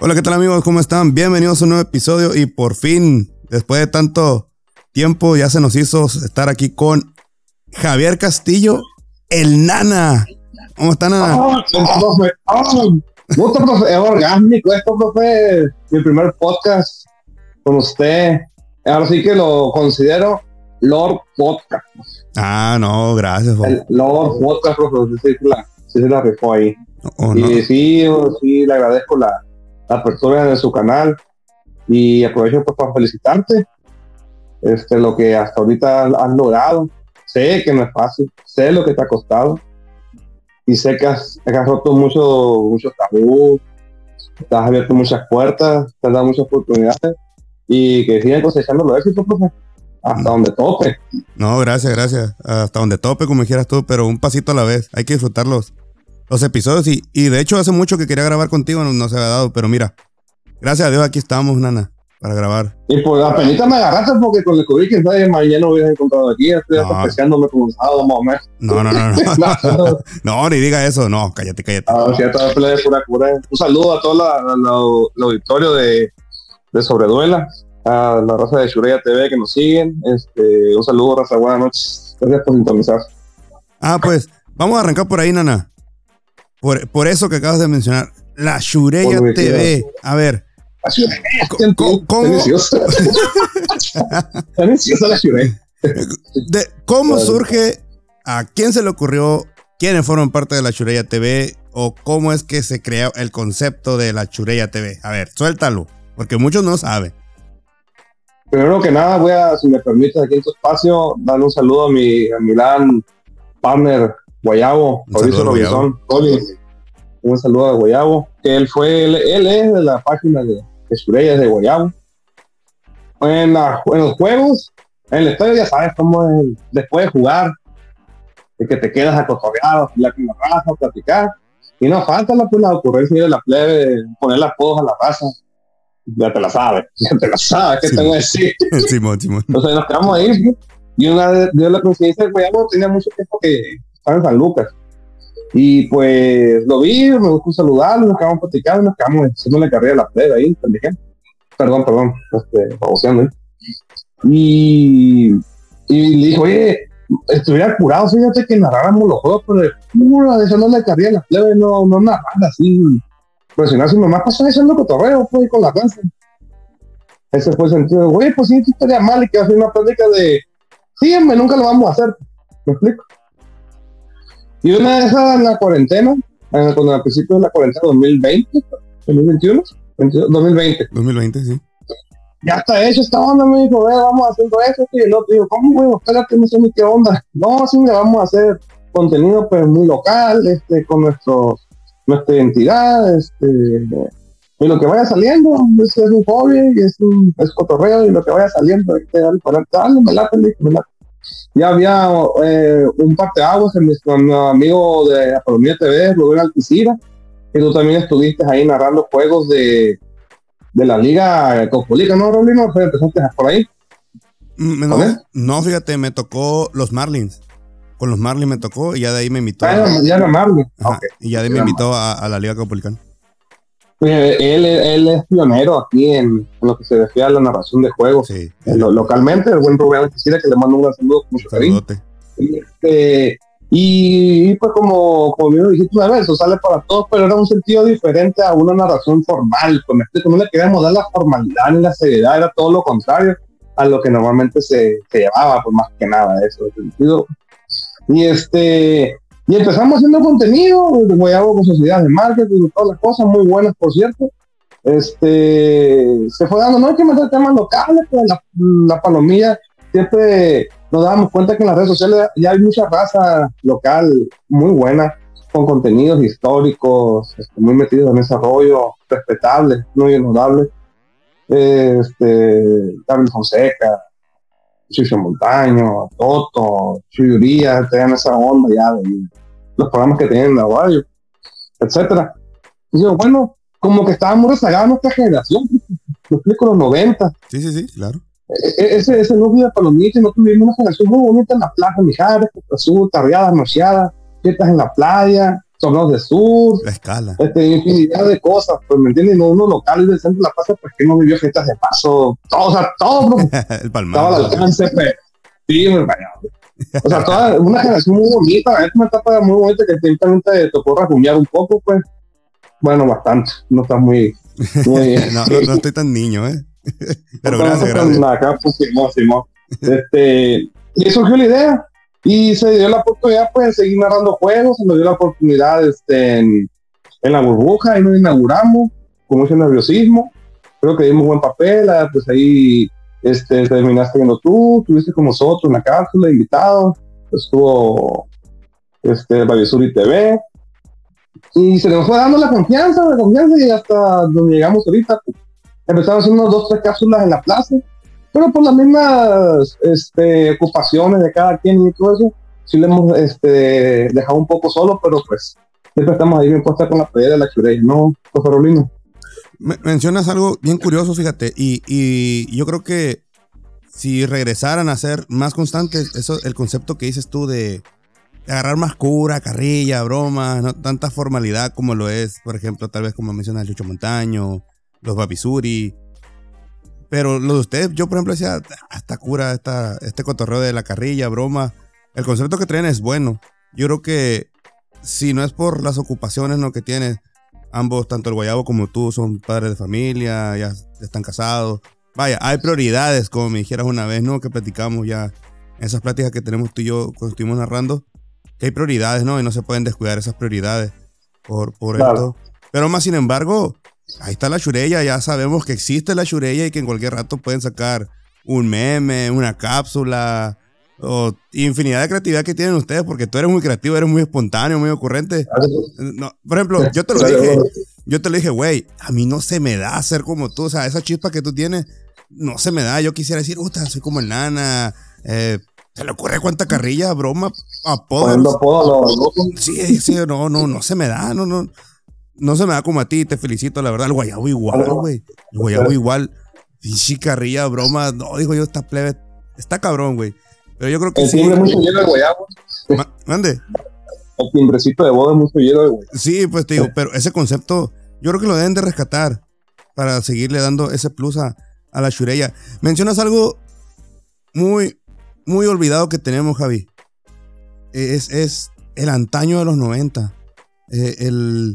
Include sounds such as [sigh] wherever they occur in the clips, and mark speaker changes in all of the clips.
Speaker 1: Hola, ¿qué tal amigos? ¿Cómo están? Bienvenidos a un nuevo episodio y por fin, después de tanto tiempo, ya se nos hizo estar aquí con Javier Castillo, el Nana. ¿Cómo está, Nana?
Speaker 2: Oh, profe. Oh, gusto, profe. Es orgánico esto, profe. Mi primer podcast con usted. Ahora sí que lo considero Lord Podcast.
Speaker 1: Ah, no, gracias.
Speaker 2: El Lord Podcast, profe. Sí, la, sí se la rifó ahí.
Speaker 1: Oh, no.
Speaker 2: Y sí, sí, le agradezco la apertura de su canal. Y aprovecho pues, para felicitarte. Este, lo que hasta ahorita has logrado. Sé que no es fácil. Sé lo que te ha costado. Y sé que has, roto muchos mucho tabú. Te has abierto muchas puertas. Te has dado muchas oportunidades. Y que sigan cosechando los éxitos, profe. Hasta donde tope.
Speaker 1: No, gracias, gracias. Hasta donde tope, como dijeras tú, pero un pasito a la vez. Hay que disfrutar los, episodios. Y, y de hecho, hace mucho que quería grabar contigo, no, no se había dado, pero mira, gracias a Dios aquí estamos, Nana, para grabar.
Speaker 2: Y pues apenas me agarraste porque con el COVID que está mañana lo hubieras encontrado aquí. Estoy
Speaker 1: No.
Speaker 2: apreciándome como un sábado más o menos.
Speaker 1: No, no, no, no. no, [laughs] ni diga eso. No, cállate, cállate.
Speaker 2: Ah, sí, pura cura. Un saludo a todo la, la- la- el auditorio de, de Sobreduela, a la raza de Shureya TV que nos siguen. Este, un saludo, raza, buenas noches. Gracias por sintonizar.
Speaker 1: Ah, pues, vamos a arrancar por ahí, Nana. Por, por eso que acabas de mencionar. La Shureya TV. A ver,
Speaker 2: La Shureya,
Speaker 1: ¿Cómo- cómo- cómo?
Speaker 2: Está deliciosa. [laughs] Está deliciosa la Shureya.
Speaker 1: de- ¿cómo
Speaker 2: Claro.
Speaker 1: surge? ¿A quién se le ocurrió? ¿Quiénes forman parte de la Shureya TV? ¿O cómo es que se creó el concepto de la Shureya TV? A ver, suéltalo, porque muchos no saben.
Speaker 2: Primero que nada, voy a, si me permites, aquí en tu espacio, darle un saludo a mi, a mi gran partner Guayabo,
Speaker 1: Un
Speaker 2: Mauricio
Speaker 1: saludo a Guayabo.
Speaker 2: Robinson. Un saludo a Guayabo, que él fue, él, él es de la página de, de Sureyas de Guayabo. En, la- en los juegos, en el estadio ya sabes cómo es, después de jugar, de que te quedas a cotorrear, a hablar con la raza, a platicar. Y no falta la, pues, la ocurrencia de la plebe, poner las apodos a la raza. Ya te la sabes, [laughs] ya te la sabes, ¿qué
Speaker 1: Sí.
Speaker 2: te voy a decir? [laughs]
Speaker 1: Simón, Simón.
Speaker 2: Entonces nos quedamos ahí. Y una de, de la coincidencia de Guayabo tenía mucho tiempo que en San Lucas. Y pues lo vi, me gustó saludarlo, nos quedamos platicando, nos quedamos haciendo la carrera de la plebe ahí, también. Perdón, perdón, este, baboseando. Y, y le dije, oye, estuviera curado, fíjate que narráramos los juegos, pero de pura, esa no la carrera de la plebe, no, no narrar así. Presionar a su mamá, pasó echando cotorreo, pues, con la raza. Ese fue el sentido. Güey, pues sí, estaría mal y que hacer una plática de. Sí, nunca lo vamos a hacer. ¿Me explico? Y una de esas en la cuarentena, en- cuando al principio de la cuarentena 2020, 2021, 22, 2020,
Speaker 1: 2020, sí.
Speaker 2: ya está hecho esta onda, me dijo, "Ve, vamos haciendo eso, y el otro dijo, ¿cómo, güey? Espérate, no sé ni qué onda. No, sí, le vamos a hacer contenido pues muy local, este, con nuestro, nuestra identidad, este, y lo que vaya saliendo, es, es un hobby, y es un es cotorreo, y lo que vaya saliendo, hay que darle para darle, me late, me late. Ya había eh, un parteaguas en nuestro amigo de Apolonía TV, Rubén Alticira, que tú también estuviste ahí narrando juegos de, de la Liga Cospolica, ¿no, Rolino? Fue- Empezaste por ahí.
Speaker 1: Mm, No, no, fíjate, me tocó los Marlins. Con los Marlins me tocó y ya de ahí me invitó.
Speaker 2: Ah,
Speaker 1: a-
Speaker 2: ya- era.
Speaker 1: Ajá,
Speaker 2: Ok.
Speaker 1: Y ya de ahí me invitó a, a la Liga Capolicana.
Speaker 2: Eh, Él, él es pionero aquí en, en lo que se refiere a la narración de juegos.
Speaker 1: Sí.
Speaker 2: Lo- localmente, el buen Rubén que le mando un saludo con mucho cariño. Y, este, y, pues como, como bien lo dijiste una vez, eso sale para todos, pero era un sentido diferente a una narración formal. Pues, me explico, no le queríamos dar la formalidad ni la seriedad, era todo lo contrario a lo que normalmente se, se llevaba, pues más que nada eso. sentido. Y este, y empezamos haciendo contenido, Guayabo con sociedades de marketing todas las cosas muy buenas, por cierto. Este, se fue dando, no hay que meter temas locales, pero la, la palomilla siempre nos dábamos cuenta que en las redes sociales ya hay mucha raza local muy buena, con contenidos históricos, este, muy metidos en ese rollo, respetable, muy honorable. Este, Gabriel Fonseca, Chucho Montaño, Toto, Chuyuría, tenían esa onda ya de los programas que tenían en la radio, etcétera. Y yo, bueno, como que estábamos rezagados nuestra generación, me explico, los 90,
Speaker 1: Sí, sí, sí, claro.
Speaker 2: E- e- ese, ese núcleo de palomitas, no tuvimos una generación muy bonita en la plaza, Mijares, Azul, tarreadas, nocheadas, fiestas en la playa, torneos de sur,
Speaker 1: La escala.
Speaker 2: este, infinidad de cosas, pues, ¿me entiendes? No, uno locales del centro de la plaza, pues, que no vivió fiestas de paso, todo, o sea, todo, [laughs]
Speaker 1: el
Speaker 2: estaba
Speaker 1: palmar.
Speaker 2: al alcance, pues, sí, me vaya. O sea, toda una generación muy bonita, es una etapa muy bonita que te- también te tocó rasguñar un poco, pues, bueno, bastante, no estás muy, muy, [laughs]
Speaker 1: no, no, no estoy tan niño, ¿eh? [laughs] Pero
Speaker 2: no
Speaker 1: gracias, gracias.
Speaker 2: acá, pues, Simón, Simón. Este, y surgió la idea, y se dio la oportunidad, pues, de seguir narrando juegos, se nos dio la oportunidad, este, en, la burbuja, ahí nos inauguramos, con mucho nerviosismo, creo que dimos buen papel, ah, pues ahí este, terminaste viendo tú, estuviste con nosotros en la cápsula, invitado, estuvo este, Vallesuri TV, y se nos fue dando la confianza, la confianza, y hasta donde llegamos ahorita, pues, empezamos haciendo unos dos, tres cápsulas en la plaza, pero por las mismas este, ocupaciones de cada quien y todo eso, sí le hemos este, dejado un poco solo, pero pues siempre estamos ahí bien puestos con la pelea de la Churey, ¿no, José Rolino?
Speaker 1: Me- mencionas algo bien curioso, fíjate, y, yo creo que si regresaran a ser más constantes, eso, el concepto que dices tú de agarrar más cura, carrilla, broma, no tanta formalidad como lo es, por ejemplo, tal vez como mencionas Lucho Montaño, los Babisuri. Pero lo de ustedes, yo por ejemplo decía, "Ah, esta cura, esta, este cotorreo de la carrilla, broma, el concepto que traen es bueno. Yo creo que si no es por las ocupaciones ¿no? que tienes, ambos, tanto el Guayabo como tú, son padres de familia, ya están casados. Vaya, hay prioridades, como me dijeras una vez, ¿no? Que platicamos ya en esas pláticas que tenemos tú y yo cuando estuvimos narrando, que hay prioridades, ¿no? Y no se pueden descuidar esas prioridades por, por
Speaker 2: Claro.
Speaker 1: esto. Pero más sin embargo, ahí está la churella, ya sabemos que existe la churella y que en cualquier rato pueden sacar un meme, una cápsula, o infinidad de creatividad que tienen ustedes, porque tú eres muy creativo, eres muy espontáneo, muy ocurrente. No, por ejemplo, yo te lo dije, yo te lo dije, güey, a mí no se me da ser como tú, o sea, esa chispa que tú tienes, no se me da. Yo quisiera decir, puta, soy como el nana, eh, ¿se le ocurre cuánta carrilla, broma, apodo? Sí, sí, no, no, no se me da, no, no. No se me da como a ti, te felicito, la verdad. El guayabo igual, güey. El guayabo igual. Pinche carrilla, broma. No, digo yo, esta plebe. Está cabrón, güey. Pero yo creo que
Speaker 2: El
Speaker 1: sí.
Speaker 2: timbre es mucho hielo de guayabo.
Speaker 1: Ma- Mande.
Speaker 2: El timbrecito de boda es mucho hielo guayabo.
Speaker 1: Sí, pues te digo, pero ese concepto, yo creo que lo deben de rescatar para seguirle dando ese plus a, a la Shurella. Mencionas algo muy, muy olvidado que tenemos, Javi. Es, es el antaño de los 90. Eh, el,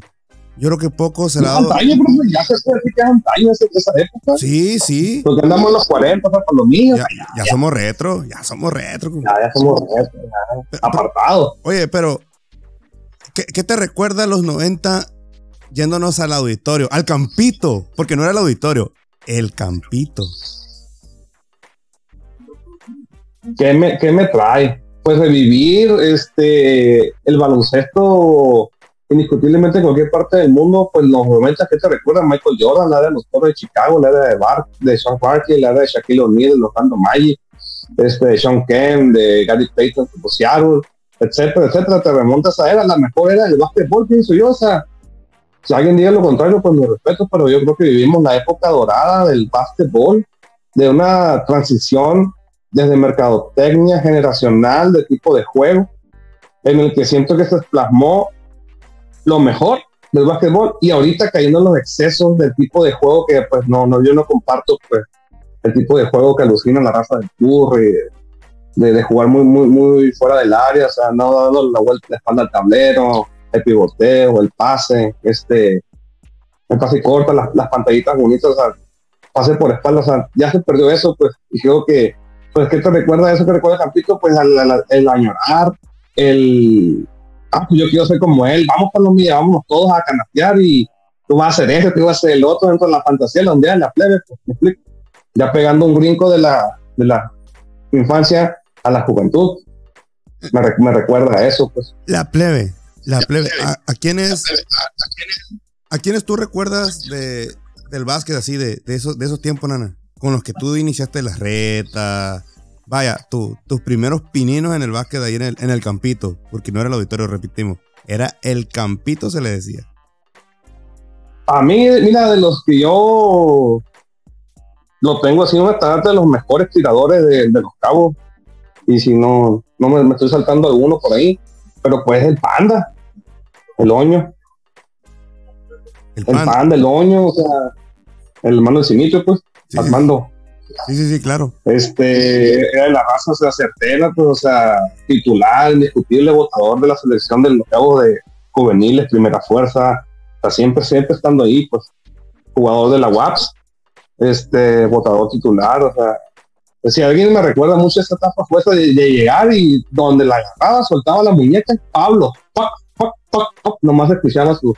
Speaker 1: yo creo que poco se le ha dado.
Speaker 2: Antaño, profe, ya se puede decir que es antaño esa, esa época.
Speaker 1: Sí, sí.
Speaker 2: Porque andamos en los 40, o sea, para los niños.
Speaker 1: Ya, ya somos retro, ya somos retro.
Speaker 2: Ya, ya somos ya, apartados.
Speaker 1: Oye, pero, ¿qué, qué te recuerda a los 90 yéndonos al auditorio? Al campito, porque no era el auditorio, el campito.
Speaker 2: ¿Qué me, qué me trae? Pues revivir este, el baloncesto indiscutiblemente en cualquier parte del mundo, pues los momentos que te recuerdan Michael Jordan, la de los Toros de Chicago, la de Bar, de Sean Barkley, la de Shaquille O'Neal, los Orlando Magic, este, de Sean Kemp, de Gary Payton, de Seattle, etcétera, etcétera, te remontas a era la mejor era del básquetbol, pienso yo, o sea, si alguien diga lo contrario, pues me respeto, pero yo creo que vivimos la época dorada del básquetbol, de una transición desde mercadotecnia generacional de tipo de juego, en el que siento que se plasmó lo mejor del básquetbol y ahorita cayendo en los excesos del tipo de juego que pues no, no yo no comparto pues el tipo de juego que alucina la raza del Curry, de, de jugar muy, muy, muy fuera del área, o sea, no dando la vuelta la espalda al tablero, el pivoteo, el pase, este, el pase corto, las, las pantallitas bonitas, o sea, pase por espalda, o sea, ya se perdió eso, pues, y creo que, pues, ¿qué te recuerda eso que recuerda Campito? Pues, al, al- el añorar, el, ah, pues yo quiero ser como él, vamos para los míos, vámonos todos a canastear y tú vas a hacer eso, tú vas a hacer el otro dentro de la fantasía, la ondea, la plebe, pues, me explico. Ya pegando un brinco de la, de la infancia a la juventud. Me, re- me recuerda a eso, pues.
Speaker 1: La plebe, la plebe. ¿A, a quiénes, a quiénes tú recuerdas de, del básquet así, de, de, esos, de esos tiempos, nana? Con los que tú iniciaste las retas. Vaya, tú, tus primeros pininos en el básquet ahí en el, en el campito, porque no era el auditorio, repetimos. Era el campito, se le decía.
Speaker 2: A mí, mira, de los que yo lo tengo así un estandarte de los mejores tiradores de, de los cabos. Y si no, no me, me estoy saltando alguno por ahí, pero pues el panda. el Oño. El pan. del Oño, o sea, el hermano de Sinito, pues, Armando.
Speaker 1: Sí, sí, sí, claro.
Speaker 2: Este, era de la raza, o sea, certera, pues, o sea, titular, indiscutible, votador de la selección del cabo de juveniles, primera fuerza, o siempre, siempre estando ahí, pues, jugador de la UAPS, este, votador titular, o sea, si alguien me recuerda mucho esa etapa fue esa de, llegar y donde la agarraba, soltaba la muñeca, Pablo, nomás escuchaba su,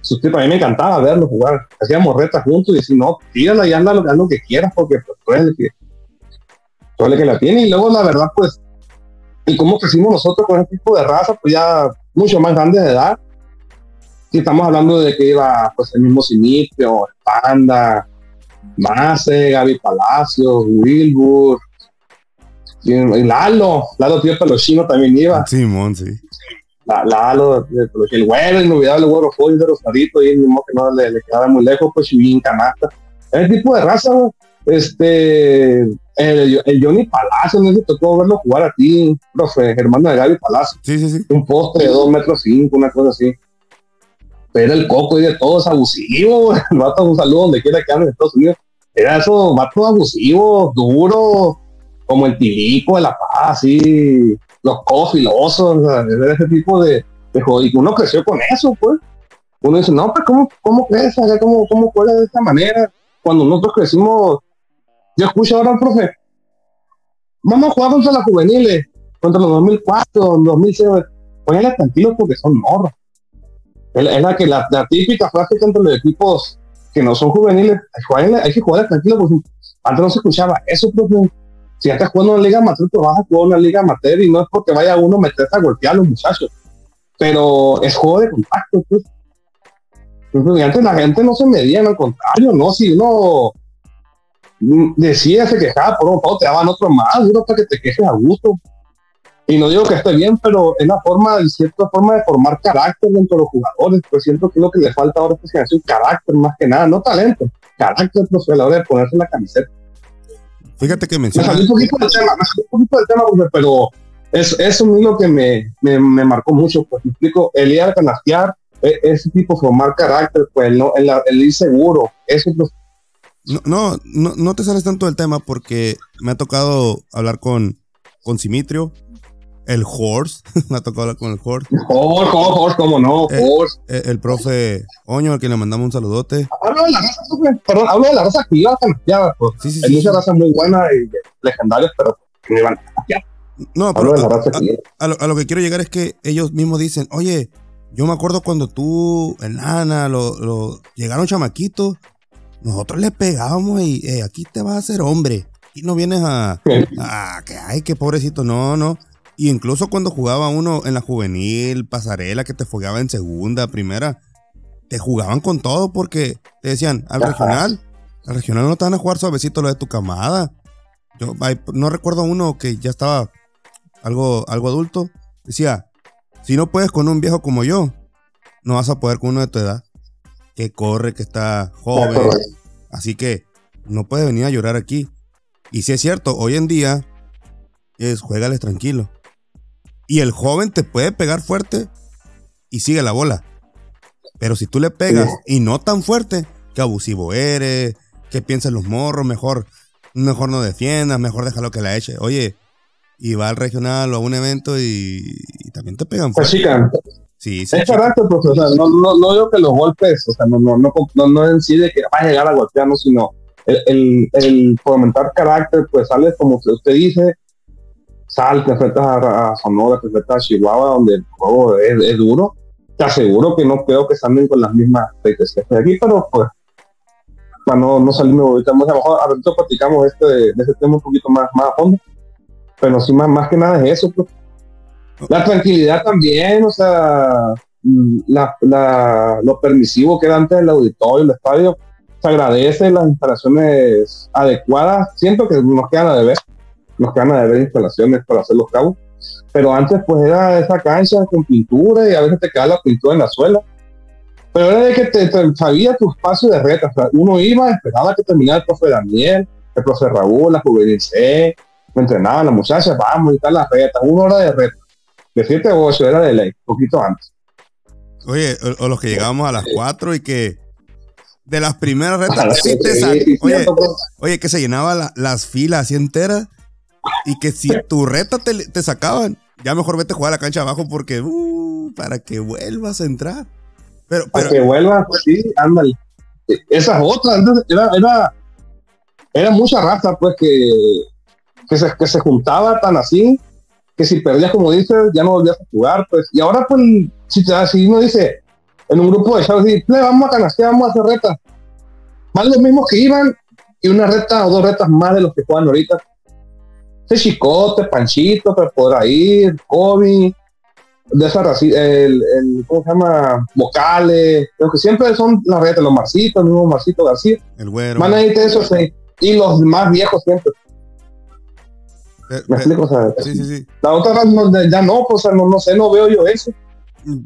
Speaker 2: A mí me encantaba verlo jugar. Hacíamos retas juntos y decía, no, tírala y anda lo, lo que quieras porque pues, tú que, tú que la tiene. Y luego, la verdad, pues, y cómo crecimos nosotros con ese tipo de raza, pues ya mucho más grandes de edad. Si estamos hablando de que iba pues el mismo Sinitio, Panda, Mase, Gaby Palacios, Wilbur, y Lalo, Lalo tío Pelochino también iba.
Speaker 1: Simón, sí.
Speaker 2: Lalo, el güero, inolvidable güero fue de Rosadito, y el mismo que no le, quedaba muy lejos, pues bien canasta. Ese tipo de raza, este, el, el, Johnny Palacio, no sé si tocó verlo jugar a ti, profe, hermano de Gaby Palacio.
Speaker 1: Sí, sí, sí.
Speaker 2: Un poste de 2 metros 5, una cosa así era el coco y de todo, es abusivo, [laughs] el vato un saludo donde quiera que ande en Estados Unidos. Era eso, vato abusivo, duro, como el tilico de la paz, así, los cofilosos, era ese tipo de, de Y uno creció con eso, pues. Uno dice, no, pues, ¿cómo, cómo crees? ¿Cómo, cómo de esta manera? Cuando nosotros crecimos, yo escucho ahora al profe, vamos a jugar contra las juveniles, contra los 2004, 2006, ponele tranquilos porque son morros es la que la, típica frase entre los equipos que no son juveniles, hay que jugar tranquilo, porque antes no se escuchaba eso, profe. Si estás jugando una liga amateur, te vas a jugar una liga amateur y no es porque vaya uno a meterse a golpear a los muchachos, pero es juego de contacto, pues. Entonces, antes la gente no se medía, al contrario, ¿no? Si uno decía, se quejaba por un poco, te daban otro más, uno para que te quejes a gusto. Y no digo que esté bien, pero es la forma, de cierta forma de formar carácter dentro de los jugadores. Pues siento que lo que le falta ahora es que un carácter más que nada, no talento, carácter pues, a la hora de ponerse la camiseta.
Speaker 1: Fíjate que mencionas.
Speaker 2: Me salí un poquito del tema, me salí un poquito del tema, pero es, es lo que me, me, me, marcó mucho. Pues me explico, el ir a canastear, e, ese tipo formar carácter, pues no, el, el ir seguro, eso pues,
Speaker 1: no, no, no, te sales tanto del tema porque me ha tocado hablar con, con Simitrio, el Horse, [laughs] me ha tocado hablar con el Horse.
Speaker 2: Horse, Horse, cómo no,
Speaker 1: eh, Horse. Eh, el, profe Oño, al que le mandamos un saludote.
Speaker 2: Hablo de la raza, perdón, hablo de la raza que iba a pues. Sí, sí, Hay muchas razas muy buenas y legendarias, pero que me iban a
Speaker 1: No, pero a, lo, a, lo, que quiero llegar es que ellos mismos dicen, oye, yo me acuerdo cuando tú, en Lana, lo, lo, llegaron chamaquitos, nosotros le pegábamos y eh, aquí te vas a hacer hombre. Y no vienes a, a que, ay, qué pobrecito, no, no. Y incluso cuando jugaba uno en la juvenil, pasarela, que te fogueaba en segunda, primera, te jugaban con todo porque te decían, al regional, al regional no te van a jugar suavecito lo de tu camada. Yo no recuerdo uno que ya estaba algo, algo adulto. Decía, si no puedes con un viejo como yo, no vas a poder con uno de tu edad. Que corre, que está joven. Así que no puedes venir a llorar aquí. Y si es cierto, hoy en día es juégales tranquilo. Y el joven te puede pegar fuerte y sigue la bola. Pero si tú le pegas y no tan fuerte, que abusivo eres, que piensas los morros, mejor, mejor no defiendas, mejor déjalo que la eche. Oye, y va al regional o a un evento y, también te pegan
Speaker 2: fuerte.
Speaker 1: Sí, sí.
Speaker 2: Es carácter, pues, o sea, no, no, no, digo que los golpes, o sea, no, no, no, no, en sí de que va a llegar a golpearnos, sino el, el, el fomentar carácter, pues sale como usted dice, Sal, te enfrentas a, Sonora, te enfrentas a Chihuahua, donde el juego es, duro. Te aseguro que no creo que salgan con las mismas fechas que aquí, pero pues, para no, no salirme ahorita, a lo mejor a platicamos este, de, ese tema un poquito más, más a fondo. Pero sí, más, más que nada es eso, pues. La tranquilidad también, o sea, la, la, lo permisivo que era antes del auditorio, el estadio, se agradece las instalaciones adecuadas. Siento que nos quedan a deber nos quedan a ver instalaciones para hacer los cabos. Pero antes pues era esa cancha con pintura y a veces te quedaba la pintura en la suela. Pero era de que te, sabía tu espacio de reta. uno iba, esperaba que terminara el profe Daniel, el profe Raúl, la juvenil C, me entrenaban las muchachas, vamos y tal las retas, una hora de reta. De 7 a 8 era de ley, poquito antes.
Speaker 1: Oye, o, o los que llegábamos a las 4 y que de las primeras [laughs] retas sí te Oye, oye, que se llenaba la- las filas así enteras y que si tu reta te, te sacaban, ya mejor vete a jugar a la cancha abajo porque uh, para que vuelvas a entrar. Pero,
Speaker 2: Para
Speaker 1: pero
Speaker 2: que vuelva, pues sí, ándale. Esas otras, era, era, era mucha raza, pues, que, que, se, que se juntaba tan así, que si perdías, como dices, ya no volvías a jugar, pues. Y ahora, pues, si, te, si uno dice, en un grupo de chavos, así, "Ple, vamos a canastear, vamos a hacer retas. Van los mismos que iban, y una reta o dos retas más de los que juegan ahorita. Ese chicote, Panchito, pero podrá ir, Kobe, de esa raci- el, el, ¿cómo se llama? Vocales, lo que siempre son las redes, los Marcitos, el mismo Marcito García,
Speaker 1: el güero.
Speaker 2: van a esos sí. y los más viejos siempre, me explico, o sea,
Speaker 1: sí, sí, sí.
Speaker 2: la otra no- ya no, pues, o sea, no, no sé, no veo yo eso,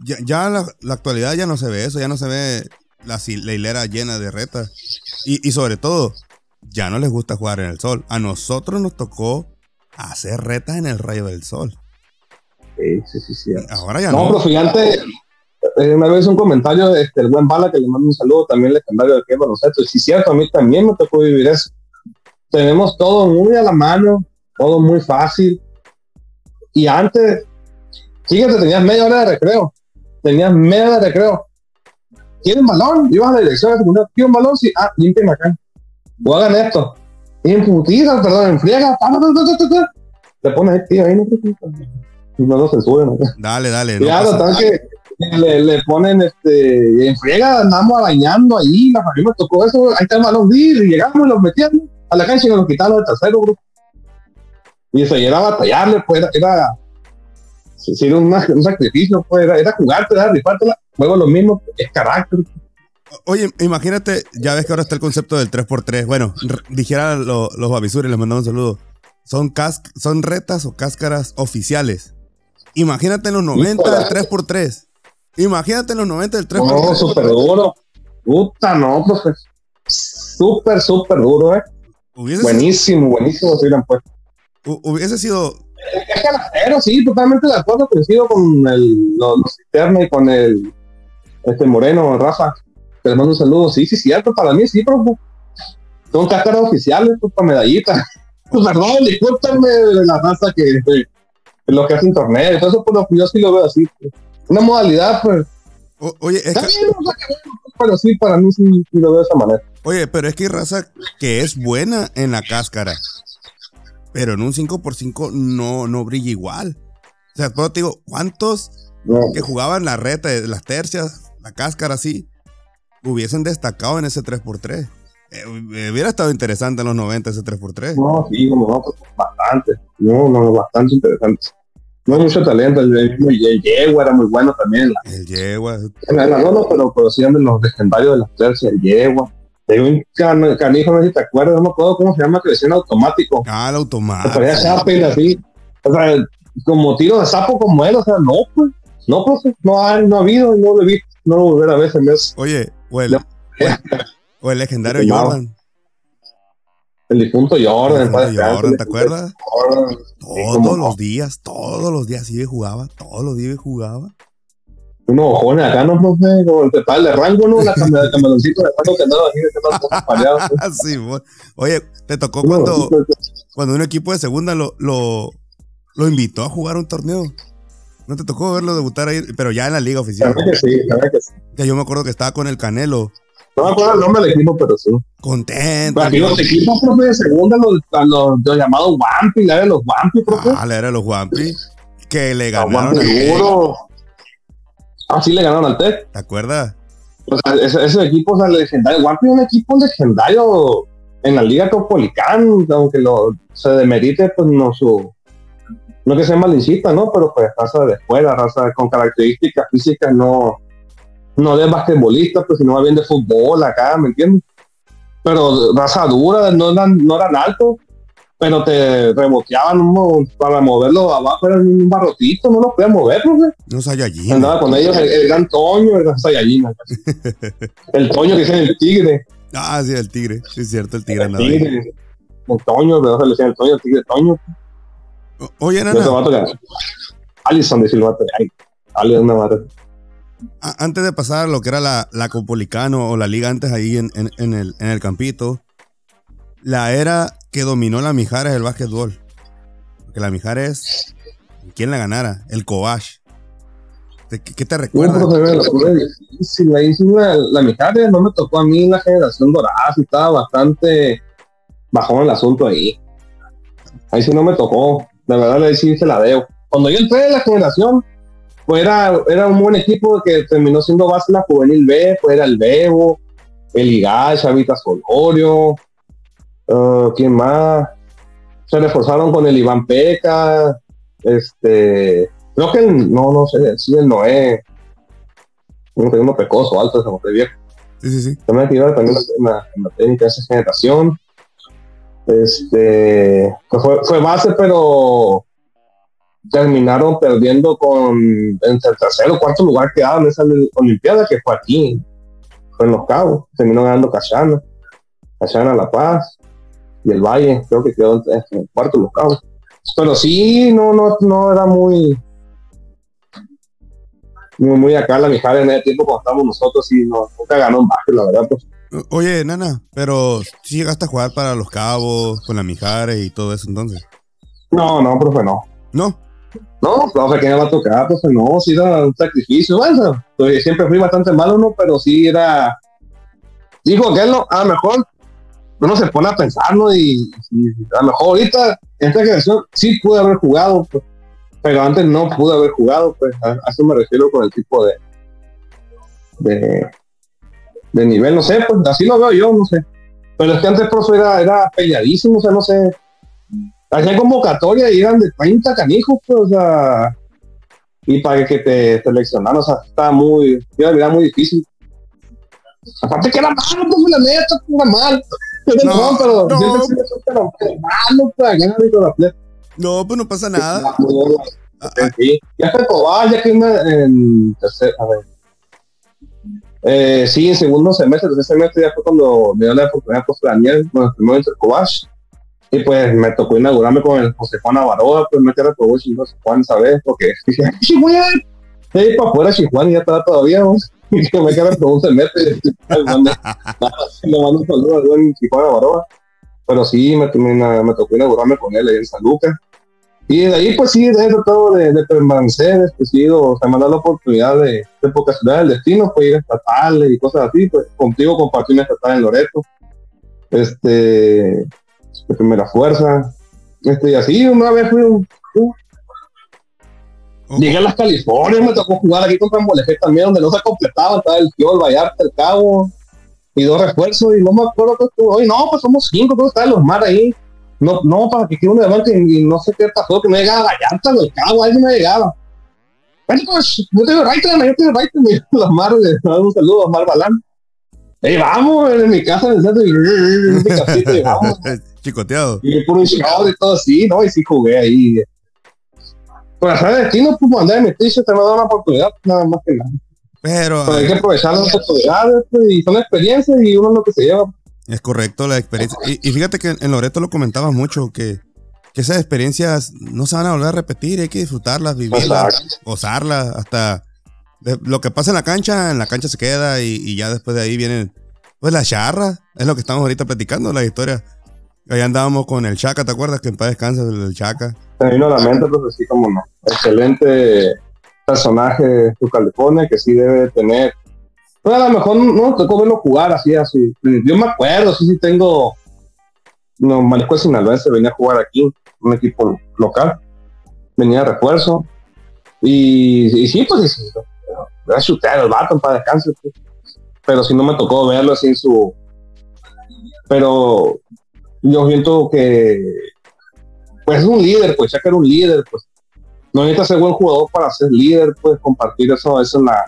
Speaker 1: Ya, ya la, la actualidad ya no se ve eso, ya no se ve la, la hilera llena de retas. Y, y sobre todo, ya no les gusta jugar en el sol. A nosotros nos tocó hacer retas en el rayo del sol.
Speaker 2: sí, sí, sí, sí.
Speaker 1: Ahora ya
Speaker 2: No,
Speaker 1: no.
Speaker 2: pero fíjate, eh, una vez un comentario este, el buen Bala que le mando un saludo también legendario de que baloncesto. Sí, cierto, a mí también me tocó vivir eso. Tenemos todo muy a la mano, todo muy fácil. Y antes, fíjate, tenías media hora de recreo. Tenías media hora de recreo. ¿Quieren balón? Ibas a la dirección de segunda. ¿Quieren un balón? Sí. Ah, limpien acá. O hagan esto. En putiza, perdón, en friega. pa, pa, pa, pa, pa, pa. Le pones ahí, tío, ahí no no lo censuren.
Speaker 1: Dale, dale. no
Speaker 2: Claro,
Speaker 1: pasa
Speaker 2: tal
Speaker 1: nada.
Speaker 2: que le, le ponen este en friega, andamos arañando ahí, la familia me tocó eso, ahí está el balón y llegamos y los metíamos a la cancha y nos lo quitaron del tercero, bro. Y eso, y era batallarle, pues era, era, era un sacrificio, pues era, era jugarte, era rifártela, luego lo mismo, es carácter.
Speaker 1: Oye, imagínate, ya ves que ahora está el concepto del 3x3. Bueno, dijera lo- los babisures, les mandamos un saludo. Son, cas son retas o cáscaras oficiales. Imagínate en los 90 del 3x3. Imagínate en los 90 del 3x3.
Speaker 2: No, súper duro. Puta, no, profe. Súper, súper duro, eh. Buenísimo, buenísimo, sí, pues.
Speaker 1: hu- hubiese sido
Speaker 2: Es canastero, sí, totalmente de acuerdo, coincido con el, los, los y con el este Moreno, Rafa. Te mando un saludo, sí, sí, cierto, para mí sí, profe. Son cáscaras oficiales, pues, para medallita. [laughs] Pues, perdón, discúlpenme de la raza que, de lo que hacen torneos, todo eso, pues, yo sí lo veo así. pues. Una modalidad, pues,
Speaker 1: o- oye, es
Speaker 2: está
Speaker 1: que-
Speaker 2: o sea, que bueno, pero sí, para mí sí, sí lo veo de esa manera.
Speaker 1: oye, pero es que hay raza que es buena en la cáscara. Pero en un 5x5 no, no brilla igual. O sea, pero te digo, ¿cuántos
Speaker 2: No,
Speaker 1: que jugaban la reta, de las tercias, la cáscara así, hubiesen destacado en ese 3x3. Eh, eh, hubiera estado interesante en los 90 ese 3x3.
Speaker 2: no, sí, como no, pues, bastante. No, no, bastante interesante. No mucho talento, el, el, Yegua era muy bueno también,
Speaker 1: El yegua.
Speaker 2: En la no, pero, pero sí los legendarios de las tercias, el yegua. Hay un can- canijo, no sé si te acuerdas, no me acuerdo cómo se llama, que decían automático.
Speaker 1: Ah, el automático.
Speaker 2: parecía Chaplin así. O sea, como tiro de sapo como él, o sea, no, pues. No, pues, no ha, no ha habido, no lo he visto, no lo volveré a ver en vez.
Speaker 1: Oye, o el, o el legendario. Jordan.
Speaker 2: El difunto Jordan,
Speaker 1: El
Speaker 2: padre
Speaker 1: Jordan, ¿te acuerdas?
Speaker 2: Jordan.
Speaker 1: Todos los días, todos los días y jugaba, todos los días jugaba.
Speaker 2: Unos ojones acá, no, sé, como el total de rango, ¿no? La cam- el de rango que andaba aquí, que andaba.
Speaker 1: Sí, Oye, te tocó cuando, cuando un equipo de segunda lo, lo, lo invitó a jugar un torneo. ¿No te tocó verlo debutar ahí? Pero ya en la liga
Speaker 2: La
Speaker 1: oficial.
Speaker 2: verdad que sí, la verdad que sí.
Speaker 1: Que yo me acuerdo que estaba con el Canelo.
Speaker 2: No me acuerdo el nombre del equipo, pero sí.
Speaker 1: Contento.
Speaker 2: Aquí los equipos, profe, de segunda, los, los, los llamados Wampi, la de los Wampi, profe.
Speaker 1: Ah, le era los Wampi. Que le ganaron
Speaker 2: duro. Ah, sí, le ganaron al TEC.
Speaker 1: ¿Te acuerdas?
Speaker 2: O sea, ese, ese equipo, o sea, legendario. Wampi es un equipo legendario en la Liga Topolicán, aunque lo, se demerite, pues no su. No que sea malincita, ¿no? Pero pues raza de escuela, raza con características físicas, no, no de basquetbolista, pues sino más bien de fútbol acá, ¿me entiendes? Pero raza dura, no eran, no eran altos, pero te reboteaban para moverlo abajo, era un barrotito, no lo podían mover, profe.
Speaker 1: No Saiyajin.
Speaker 2: Andaba con ellos el, el gran Toño, el gran Saiyajin. [laughs] el Toño que dicen el tigre.
Speaker 1: Ah, sí, el tigre. Sí, es cierto, el tigre
Speaker 2: El tigre. El Toño, pero se le decían el Toño, el tigre Toño.
Speaker 1: Oye, nana.
Speaker 2: decía el vato. Ay, Ale, una vato.
Speaker 1: antes de pasar a lo que era la, la Copolicano o la liga antes ahí en, en, el, en el campito, la era que dominó la Mijares el básquetbol. Porque la Mijares, ¿quién la ganara? El Cobach. ¿Qué, te recuerda?
Speaker 2: la, la Mijares no me tocó a mí la generación dorada, estaba bastante bajón el asunto ahí. Ahí sí no me tocó, la verdad sí se la debo. Cuando yo entré en la generación, pues era, era un buen equipo que terminó siendo base la juvenil B, pues era el Bebo, el Igal, Chavita Solorio, uh, ¿quién más? Se reforzaron con el Iván Peca, este, creo que el, no, no sé, sí, el Noé, un uno pecoso, alto, ese viejo. Sí, sí, sí. También también en la, en la técnica de esa generación. Este, fue, fue base, pero terminaron perdiendo con entre el tercer o cuarto lugar que en esa Olimpiada que fue aquí, fue en Los Cabos. Terminó ganando Cachana, Cachana La Paz y el Valle, creo que quedó en el cuarto Los Cabos. Pero sí, no, no, no era muy, muy, muy acá la Mijares en ese tiempo cuando estábamos nosotros y no, nunca ganó un básquet, la verdad. Pues.
Speaker 1: Oye, Nana, pero si llegaste a jugar para los Cabos, con la Mijares y todo eso entonces.
Speaker 2: No, no, profe, no.
Speaker 1: ¿No?
Speaker 2: No, profe, que me va a tocar, profe, no, sí era un sacrificio. Bueno, pues, siempre fui bastante malo, ¿no? Pero sí era. Dijo que a lo mejor uno se pone a pensar, ¿no? Y, a lo mejor ahorita, en esta generación, sí pude haber jugado, pues, pero antes no pude haber jugado, pues a, eso me refiero con el tipo de, de, de nivel, no sé, pues así lo veo yo, no sé. Pero es que antes, profe, era, era peleadísimo, o sea, no sé hacían convocatoria y eran de 30 canijos, pues, o sea, y para que te seleccionaran, o sea, estaba muy, era muy difícil. Aparte que era malo, pues la neta, era mal. [laughs] No, no, pero no. siempre se malo, pues,
Speaker 1: la No, pues no pasa nada.
Speaker 2: Sí, ya está Cobal, ya que en tercer, a ver. Eh, sí, en segundo semestre, tercer semestre ya fue cuando me dio la oportunidad pues Daniel, bueno, primero entre Cobach y pues me tocó inaugurarme con el José Juan Avaroa, pues me quedé por José Juan, ¿sabes? Porque [laughs] dije, Chihuahua, para afuera Chihuahua y ya estaba todavía, ¿no? [laughs] Y que me quedé por un semestre. [laughs] Le mando un saludo al buen Chihuahua Avaroa. Pero sí, me, me, me, tocó inaugurarme con él ahí en San Lucas. Y de ahí, pues sí, he tratado de, de permanecer, este, sí, o sea, me da la oportunidad de, de ciudad del destino, pues ir a estatales y cosas así, pues contigo compartí una estatal en Loreto. Este, de primera fuerza. Este, y así, una vez fui un. Llegué a las Californias, me tocó jugar aquí contra Molejé también, donde no se completaba, estaba el Tío, el Vallarta, el Cabo, y dos refuerzos, y no me acuerdo que estuvo. Oye, no, pues somos cinco, que estaban los mar ahí. No, no, para que quiera un levante, y, no sé qué pasó, que no llegaba Vallarta, el Cabo, ahí no me llegaba. Bueno, pues, yo tengo right, yo tengo right, los [laughs] mar, un saludo a Mar Balán. Ey, vamos, en mi casa, en el centro, y mi casita, y [laughs] vamos.
Speaker 1: Chicoteado.
Speaker 2: Y puro chicoteado y todo así, ¿no? Y sí jugué ahí. Por hacer destino, pues mandé mi teacher, te me da una oportunidad, nada más que nada.
Speaker 1: Pero,
Speaker 2: hay que aprovechar las oportunidades pues, y son experiencias y uno es lo que se lleva.
Speaker 1: Es correcto, la experiencia. Y, y fíjate que en Loreto lo comentabas mucho, que, que, esas experiencias no se van a volver a repetir, hay que disfrutarlas, vivirlas, gozarlas, hasta lo que pasa en la cancha, en la cancha se queda y, y ya después de ahí vienen, pues la charra, es lo que estamos ahorita platicando, la historia Ahí andábamos con el Chaca, ¿te acuerdas que en paz descansa el Chaca?
Speaker 2: Se vino a la mente, pues sí, como no. Excelente personaje de California que sí debe tener. Pues a lo mejor no tocó verlo jugar así, así. Yo me acuerdo, sí, sí tengo. No, Marisco Sinaloense venía a jugar aquí, un equipo local. Venía a refuerzo. Y, sí, pues sí, era chutear el vato para descansar. Pues. Pero si no me tocó verlo así en su. Pero yo siento que pues es un líder, pues ya que era un líder, pues no necesitas ser buen jugador para ser líder, pues compartir eso, eso en la,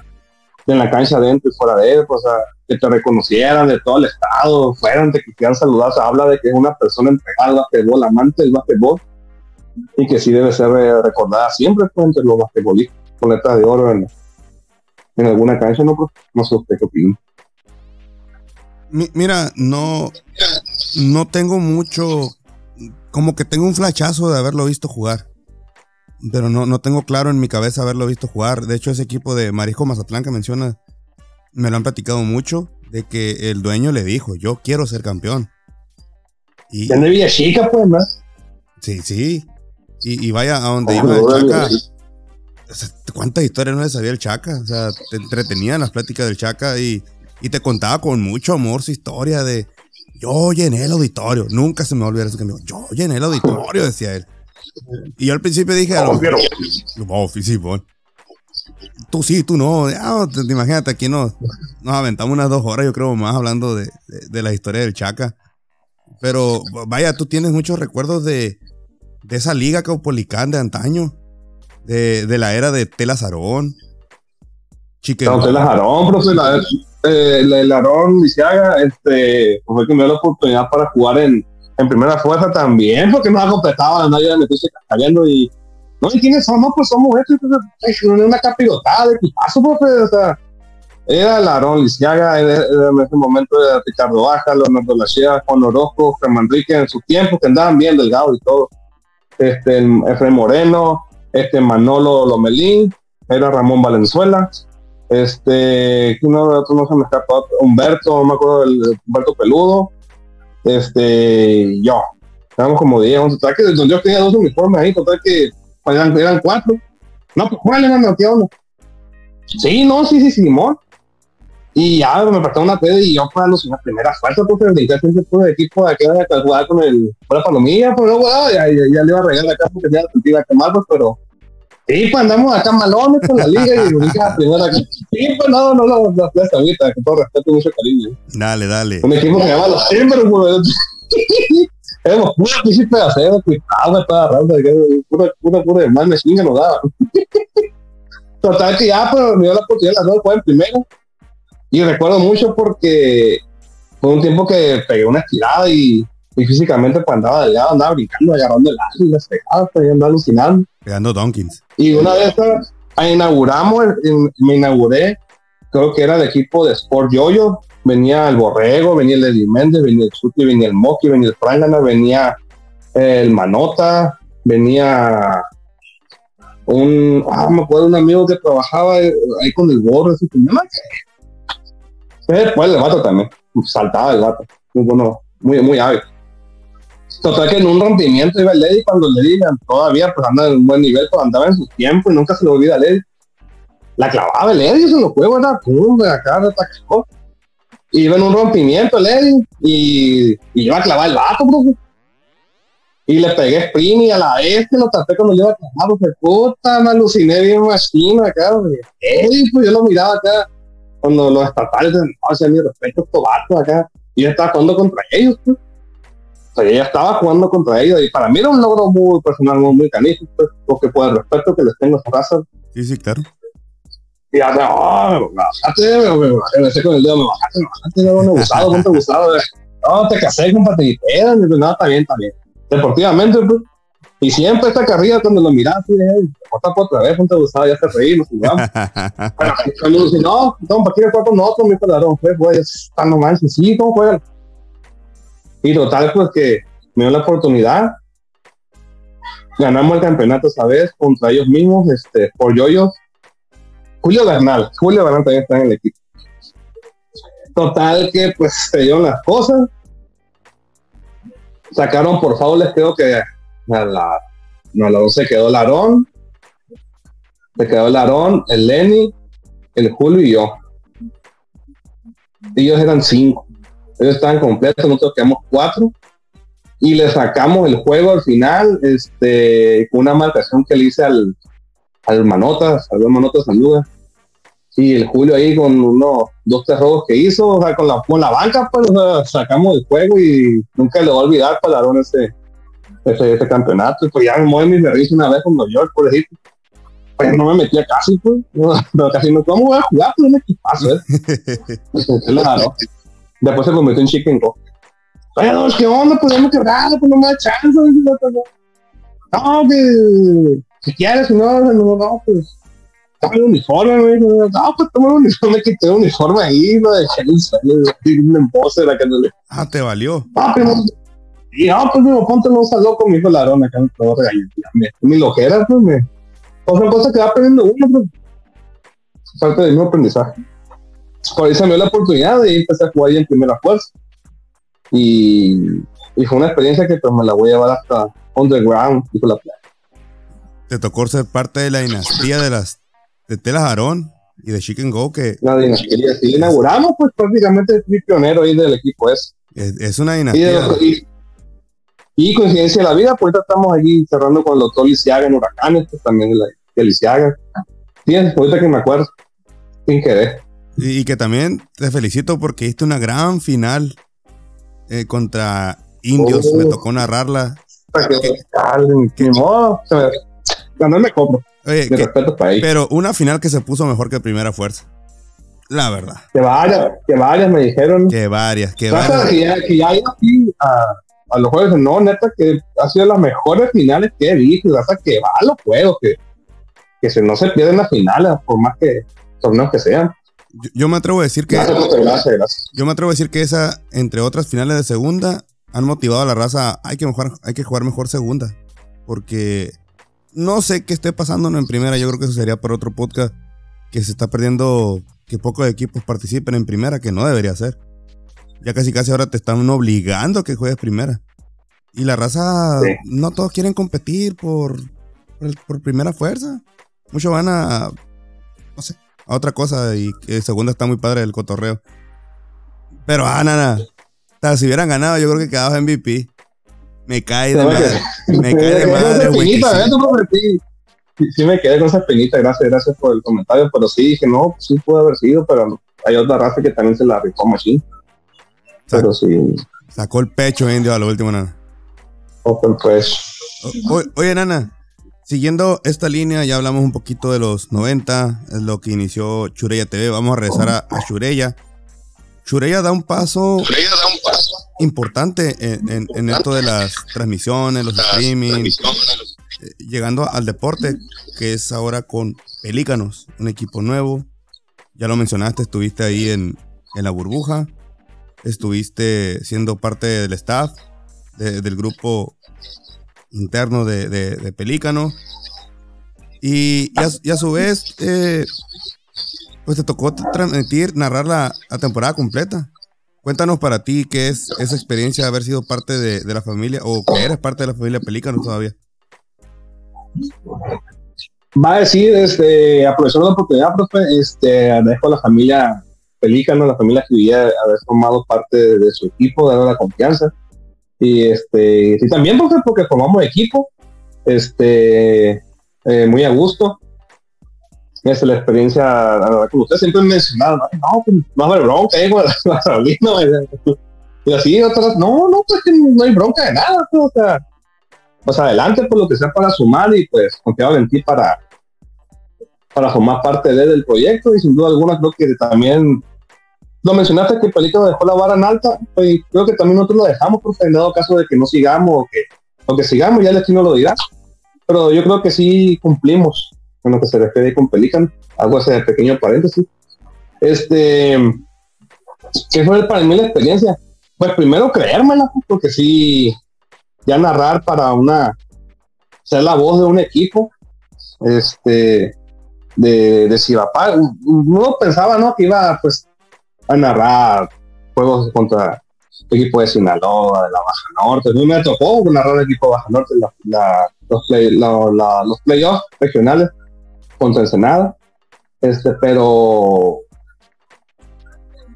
Speaker 2: en la cancha dentro y fuera de él, pues, o sea, que te reconocieran de todo el estado, fueran, te quieran saludar, se habla de que es una persona entregada al basquetbol, amante del basquetbol, y que sí debe ser recordada siempre pues, entre los basquetbolistas, con letras de oro en, en alguna cancha, no, pues, no sé usted qué opina.
Speaker 1: Mira, no, no tengo mucho, como que tengo un flachazo de haberlo visto jugar. Pero no, no tengo claro en mi cabeza haberlo visto jugar. De hecho, ese equipo de Marisco Mazatlán que menciona, me lo han platicado mucho, de que el dueño le dijo, yo quiero ser campeón.
Speaker 2: Y, de Villa Chica, pues, más.
Speaker 1: Sí, sí. Y, vaya a donde iba el Chaca. ¿Cuántas historias no le sabía el Chaca? O sea, te entretenían las pláticas del Chaca y, y te contaba con mucho amor su historia de yo llené el auditorio. Nunca se me va a olvidar eso que me dijo. Yo llené el auditorio, decía él. Y yo al principio dije, a lo oh, sí, Tú sí, tú no. imagínate, aquí nos, nos aventamos unas dos horas, yo creo, más hablando de, la historia del Chaca. Pero vaya, tú tienes muchos recuerdos de, de esa liga caupolicán de antaño. De, de la era de Tela Zarón.
Speaker 2: No, Tela Zarón, profe. La, eh, el Arón Lisiaga, este, fue que me dio la oportunidad para jugar en, en primera fuerza también, porque no ha completado, nadie me estoy cayendo y. No, ¿y quiénes somos? Pues somos estos, una capirotada de equipazo, profe, o sea. Era el Aarón Lisiaga, en ese momento era Ricardo Baja, Leonardo Lachea, Juan Orozco, Germán en su tiempo, que andaban bien delgados y todo. Este, Efraín Moreno, este Manolo Lomelín, era Ramón Valenzuela, este, no, no se me escapa, Humberto, no me acuerdo del Humberto Peludo, este, yo, éramos como 10, 11, total que donde yo tenía dos uniformes ahí, total que eran, eran cuatro, no, pues ¿cuál era ¿qué onda? Sí, no, sí, sí, Simón. Y ya me prestó una tele y yo fue a la primera fuerza, porque brincar siempre fue de equipo de aquí a jugar con el, con la palomilla, pero pues, no, ya, ya, ya, le iba a regalar acá porque tenía sentido que mal, pues, pero Sí, pues andamos acá malones con la liga y la [laughs] primera. Sí, pues no, no, no, no, no, ahorita, con todo respeto y mucho cariño.
Speaker 1: Dale, dale.
Speaker 2: Un equipo que llama los Timbers, güey. [laughs] Éramos pura pinche pedacero, cuidado, estaba raro, pura, pura, pura de mal me chinga nos daba. [laughs] Total que ya, pero pues, me dio la oportunidad de las dos en primero. Y recuerdo mucho porque fue un tiempo que pegué una estirada y, y físicamente pues andaba delgado, andaba brincando, agarrando el aire y las pegadas, pues, andaba alucinando.
Speaker 1: Pegando Donkins.
Speaker 2: Y una vez inauguramos, me inauguré, creo que era el equipo de Sport Yoyo. Venía el Borrego, venía el Eddie Méndez, venía el Chuti, venía el Moki, venía el Frangana, venía el Manota, venía un, ah, me acuerdo un amigo que trabajaba ahí con el gorro, así que Después el vato también, saltaba el vato, muy bueno, muy, muy hábil. Total que en un rompimiento iba el Lady cuando le Lady todavía pues anda en un buen nivel, pues andaba en su tiempo y nunca se le olvida Lady. La clavaba el Lady, se lo juegos, era de acá, de tacó. Iba en un rompimiento el Lady y, y iba a clavar el vato, bro. Y le pegué sprint y a la vez que lo tapé cuando yo iba a clavar, pues puta, me aluciné bien machino acá, pues yo lo miraba acá cuando los estatales, no, hacía mi respeto, estos vatos acá. Y yo estaba jugando contra ellos, pues. O sea, ella estaba jugando contra ellos y para mí era un logro muy personal, muy, muy canijo, pues, porque por el respeto que les tengo a esa raza.
Speaker 1: Sí, sí, claro.
Speaker 2: Y ya, no, me bajaste, me bajaste con el dedo, me bajaste, me bajaste, no, me gustado, no te gustado. No, te casé, y pero, no, está bien, está bien. Deportivamente, pues. Y siempre esta carrera, cuando lo miraste, eh, otra otra vez, te gustaba, ya te reí, nos jugamos. [laughs] Pero si no, no, ¿para qué jugar con nosotros, mi peladón? Pues, güey, está nomás, sí, ¿cómo juegan? Y total, pues que me dio la oportunidad. Ganamos el campeonato esa vez contra ellos mismos, este, por yoyos. Julio Bernal, Julio Bernal también está en el equipo. Total que pues se dieron las cosas. Sacaron por faules, creo que a la, no, a la 12 quedó Larón. Se quedó Larón, el Lenny, el Julio y yo. Ellos eran cinco. Ellos estaban completos, nosotros quedamos cuatro y le sacamos el juego al final, este, con una marcación que le hice al, al Manotas, al Manotas Saluda. Y el Julio ahí con unos dos tres robos que hizo, o sea, con la, con la banca, pues, sacamos el juego y nunca le voy a olvidar Palarón ese, ese, ese campeonato. Pues ya me mueve mi risa una vez con New York, por ejemplo. Pues no me metía casi, pues, [laughs] no, casi no, ¿cómo voy a jugar? Pues un equipazo, ¿eh? [laughs] claro. Después se convirtió en Chicken Go. Oye, dos, ¿qué onda? Pues hemos quebrado, pues no me da chance. No, que si quieres, no, no, no, pues. Toma el uniforme, güey. No, pues toma el uniforme, quité el uniforme ahí, lo dejé en el suelo, la que no le.
Speaker 1: Ah, te valió.
Speaker 2: Ah, pero. Y no, pues digo, ponte un loco, mi hijo ladrón, acá me todo regañando. Mi lojera, pues me Otra cosa que va aprendiendo uno, pues, falta de mismo aprendizaje. Por se me dio la oportunidad de empezar a jugar ahí en primera fuerza. Y, y fue una experiencia que pues me la voy a llevar hasta underground, dijo la playa.
Speaker 1: Te tocó ser parte de la dinastía de las de Telas Aarón y de Chicken Go que
Speaker 2: La dinastía, sí, inauguramos pues prácticamente fui pionero ahí del equipo ese.
Speaker 1: es, es una
Speaker 2: Y,
Speaker 1: dinastía.
Speaker 2: de- y, y coincidencia de la vida, pues estamos aquí cerrando con el doctor Lisiaga en Huracanes, pues también de, la, de Lisiaga. Sí, ahorita que me acuerdo, sin querer.
Speaker 1: Y, que también te felicito porque hiciste una gran final eh, contra Indios.
Speaker 2: Oh.
Speaker 1: Me tocó narrarla.
Speaker 2: Dale, Ni modo, se me- me compro.
Speaker 1: Oye,
Speaker 2: Mi
Speaker 1: que-
Speaker 2: respeto para ahí.
Speaker 1: pero una final que se puso mejor que primera fuerza. La verdad.
Speaker 2: Que varias, que varias me dijeron.
Speaker 1: Que varias, que varias.
Speaker 2: que ya, que ya aquí a, a los juegos, no, neta, que ha sido las mejores finales que he visto. Raza, que va a los juegos, que, que se, no se pierden las finales, por más que torneos que sean.
Speaker 1: Yo, yo me atrevo a decir que yo me atrevo a decir que esa, entre otras finales de segunda, han motivado a la raza. Hay que jugar, hay que jugar mejor segunda. Porque no sé qué esté pasando en primera. Yo creo que eso sería para otro podcast. Que se está perdiendo que pocos equipos participen en primera, que no debería ser. Ya casi casi ahora te están obligando a que juegues primera. Y la raza,
Speaker 2: Sí.
Speaker 1: no todos quieren competir por, por, por primera fuerza. Muchos van a, no sé, a otra cosa. Y que segunda está muy padre el cotorreo. Pero, ah, nada. Si hubieran ganado, yo creo que quedabas MVP. Me cae de madre. Me cae de madre, güey. sí.
Speaker 2: ¿eh? Sí. Sí, me quedé con esa espinita, gracias, gracias por el comentario, pero sí dije, no, sí puede haber sido, pero hay otra raza que también se la rifó machine. Pero sí,
Speaker 1: Sacó el pecho indio a lo último, nana.
Speaker 2: Open pues,
Speaker 1: O- o- oye, nana, siguiendo esta línea, ya hablamos un poquito de los 90, es lo que inició Chureya TV. Vamos a regresar a, a Chureya. Chureya da un paso importante en, en- en esto de las transmisiones, los streaming, eh, llegando al deporte, que es ahora con Pelícanos, un equipo nuevo. Ya lo mencionaste, estuviste ahí en, en la burbuja, estuviste siendo parte del staff de- del grupo interno de, Pelícano. Y, y a, su vez, eh, pues te tocó transmitir, narrar la, temporada completa. Cuéntanos para ti qué es esa experiencia de haber sido parte de, la familia o que eres parte de la familia Pelícano todavía.
Speaker 2: va a decir, este, aprovechando la oportunidad, profe, este, agradezco a la familia Pelícano, la familia Judía, haber formado parte de, su equipo, darle la confianza. Y este, sí, también, profe, porque formamos equipo, este, eh, muy a gusto. Este, la experiencia, la verdad, como usted siempre mencionaba, no, no, pues, no va a haber bronca, eh, Sabrina, [laughs] y así, otras, no, no, pues que no hay bronca de nada, pues, o sea, pues adelante por lo que sea para sumar y pues confiaba en ti para, para formar parte de, del proyecto y sin duda alguna creo que también lo mencionaste que Pelícano dejó la vara en alta, pues creo que también nosotros lo dejamos porque en dado caso de que no sigamos o que, o sigamos ya el destino lo dirá, pero yo creo que sí cumplimos en lo que se refiere con Pelícano, hago ese pequeño paréntesis. Este, ¿qué fue para mí la experiencia? Pues primero creérmela, porque sí, ya narrar para una, ser la voz de un equipo, este, de, de Sirapá. Uno pensaba, ¿no? Que iba, pues, a narrar juegos contra equipo de Sinaloa, de la Baja Norte. A mí me tocó narrar el equipo de Baja Norte, la- la- los, los playoffs regionales contra Ensenada. Este, pero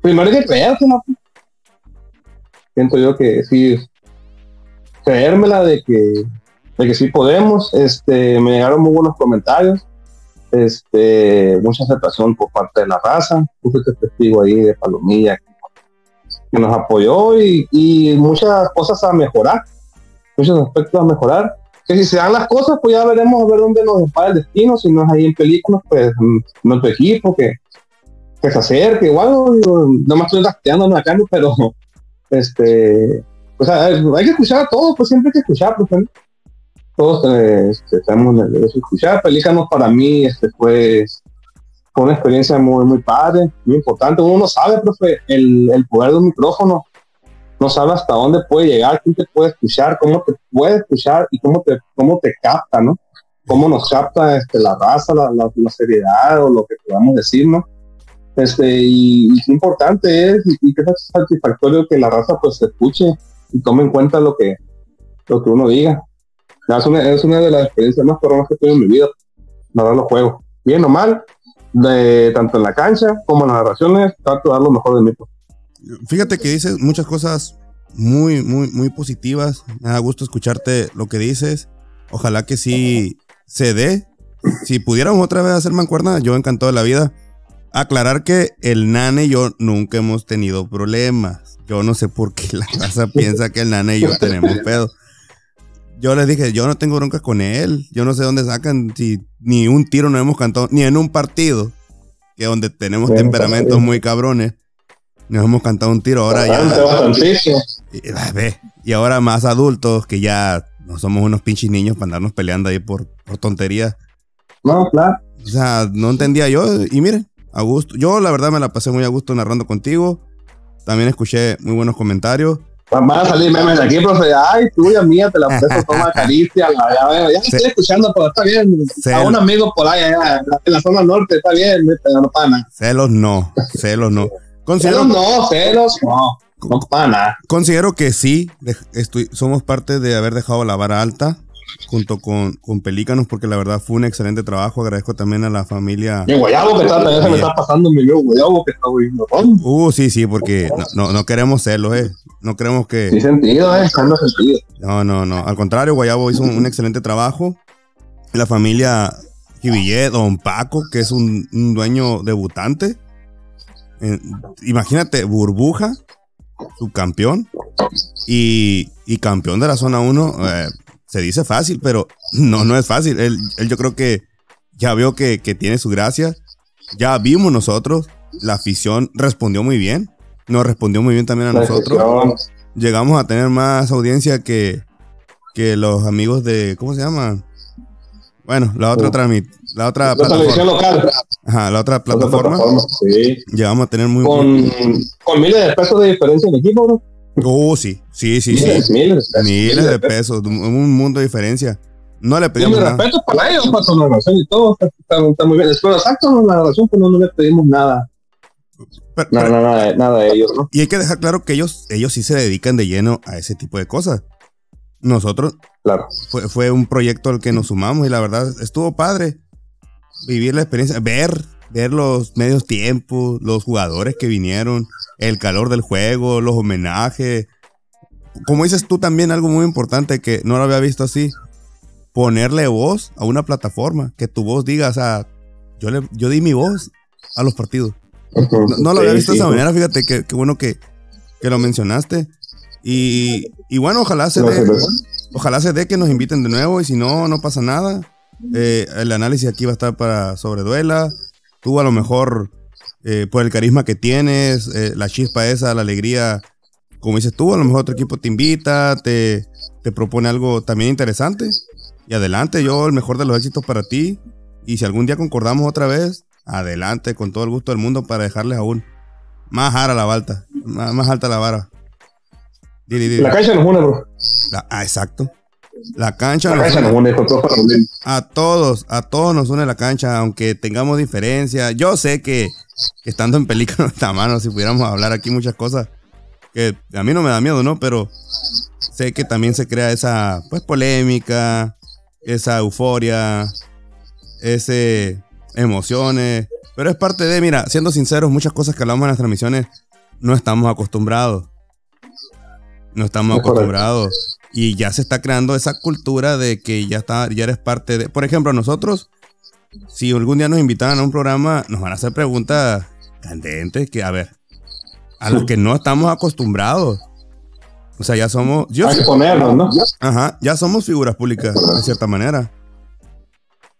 Speaker 2: primero hay que creerte, ¿no? Siento yo que sí, creérmela de que, de que sí podemos. Este, me llegaron muy buenos comentarios, este, mucha aceptación por parte de la raza. Puse este testigo ahí de Palomilla que nos apoyó y, y muchas cosas a mejorar, muchos aspectos a mejorar. Que si se dan las cosas, pues ya veremos a ver dónde nos depara el destino. Si no es ahí en películas, pues nuestro equipo que, que se acerque. Igual, no, me estoy gasteando acá, pero este, pues a- hay que escuchar a todos, pues siempre hay que escuchar, pues. Todos eh, este, derecho a escuchar. Pelícanos para mí este, fue, fue una experiencia muy, muy padre, muy importante. Uno no sabe, profe, el, el poder de un micrófono, no sabe hasta dónde puede llegar, quién te puede escuchar, cómo te puede escuchar y cómo te, cómo te capta, ¿no? cómo nos capta este, la raza, la, la, seriedad o lo que podamos decir, ¿no? Este, y, qué importante es y, qué satisfactorio que la raza pues escuche y tome en cuenta lo que, lo que uno diga. Es una, es una de las experiencias más coronas que tuve en mi vida, narrar los juegos. Bien o mal, de, tanto en la cancha como en las narraciones, trato de dar lo mejor de mí. Pues.
Speaker 1: Fíjate que dices muchas cosas muy, muy, muy positivas. Me da gusto escucharte lo que dices. Ojalá que sí se dé. Si pudiéramos otra vez hacer mancuerna, yo encantado de la vida. Aclarar que el nane y yo nunca hemos tenido problemas. Yo no sé por qué la raza piensa que el nane y yo tenemos pedo. Yo les dije, yo no tengo broncas con él. Yo no sé dónde sacan si ni un tiro no hemos cantado, ni en un partido, que donde tenemos temperamentos muy cabrones. Nos hemos cantado un tiro ahora ya. Y, ah, y ahora más adultos que ya no somos unos pinches niños para andarnos peleando ahí por, por tonterías.
Speaker 2: No, claro. O
Speaker 1: sea, no entendía yo. Y miren, a gusto. Yo la verdad me la pasé muy a gusto narrando contigo. También escuché muy buenos comentarios.
Speaker 2: Van a salir memes de aquí, profe. Ay, tuya mía, te la presto, toma [laughs] caricia. Ya, ya, estoy escuchando, pero está bien. A un amigo por ahí, en la zona norte, está bien, no pana.
Speaker 1: Celos no, celos no.
Speaker 2: Considero, celos no, celos no. No pana.
Speaker 1: Considero que sí, somos parte de haber dejado la vara alta junto con, con Pelícanos, porque la verdad fue un excelente trabajo. Agradezco también a la familia.
Speaker 2: Mi guayabo que está, también se me está pasando mi guayabo que está huyendo.
Speaker 1: Uh, sí, sí, porque no, no, queremos serlo, eh. No queremos que.
Speaker 2: Sin sentido, eh. No sentido.
Speaker 1: No, no, no. Al contrario, Guayabo hizo un, excelente trabajo. La familia Jibillet, Don Paco, que es un, dueño debutante. Eh, imagínate, Burbuja, subcampeón. Y, y campeón de la zona 1. Eh, se dice fácil, pero no, no es fácil. Él, yo creo que ya vio que, tiene su gracia. Ya vimos nosotros. La afición respondió muy bien. Nos respondió muy bien también a nosotros. Llegamos a tener más audiencia que, que los amigos de. ¿Cómo se llama? Bueno, la otra tramit, la otra
Speaker 2: plataforma. local.
Speaker 1: Ajá, la otra plataforma. Llegamos a tener muy
Speaker 2: con, con miles de pesos de diferencia en equipo, ¿no?
Speaker 1: Oh, sí, sí, sí, sí. Miles, miles, de pesos, un mundo de diferencia. No le pedimos.
Speaker 2: Y
Speaker 1: nada.
Speaker 2: respeto para ellos, para su narración y todo, está, muy bien. Después, exacto, la narración, pues no, le pedimos nada. nada, nada, nada de ellos, ¿no?
Speaker 1: Y hay que dejar claro que ellos, ellos sí se dedican de lleno a ese tipo de cosas. Nosotros,
Speaker 2: claro.
Speaker 1: fue, fue un proyecto al que nos sumamos y la verdad estuvo padre vivir la experiencia, ver, ver los medios tiempos, los jugadores que vinieron, el calor del juego, los homenajes. Como dices tú también, algo muy importante que no lo había visto así, ponerle voz a una plataforma, que tu voz diga, o sea, yo, le, yo di mi voz a los partidos. No, lo había visto de esa manera, fíjate, que, bueno que, lo mencionaste. Y, bueno, ojalá se dé, ojalá se dé que nos inviten de nuevo y si no, no pasa nada. Eh, el análisis aquí va a estar para Sobreduela. Tú a lo mejor eh, por el carisma que tienes, eh, la chispa esa, la alegría, como dices tú, a lo mejor otro equipo te invita, te, te propone algo también interesante. Y adelante, yo el mejor de los éxitos para ti. Y si algún día concordamos otra vez, adelante, con todo el gusto del mundo para dejarles aún más alta la balta, más, alta la vara.
Speaker 2: La cancha nos une, bro.
Speaker 1: ah, exacto. La cancha, nos, une. A todos, a todos nos une la cancha, aunque tengamos diferencias. Yo sé que estando en película [laughs] esta mano, si pudiéramos hablar aquí muchas cosas, que a mí no me da miedo, ¿no? Pero sé que también se crea esa, pues, polémica, esa euforia, ese emociones. Pero es parte de, mira, siendo sinceros, muchas cosas que hablamos en las transmisiones no estamos acostumbrados. No estamos acostumbrados. Y ya se está creando esa cultura de que ya, está, ya eres parte de... Por ejemplo, nosotros si algún día nos invitaran a un programa, nos van a hacer preguntas candentes que, a ver, a los que no estamos acostumbrados. O sea, ya somos.
Speaker 2: Yo, Hay que ponernos, ¿no?
Speaker 1: Ajá, ya somos figuras públicas, de cierta manera.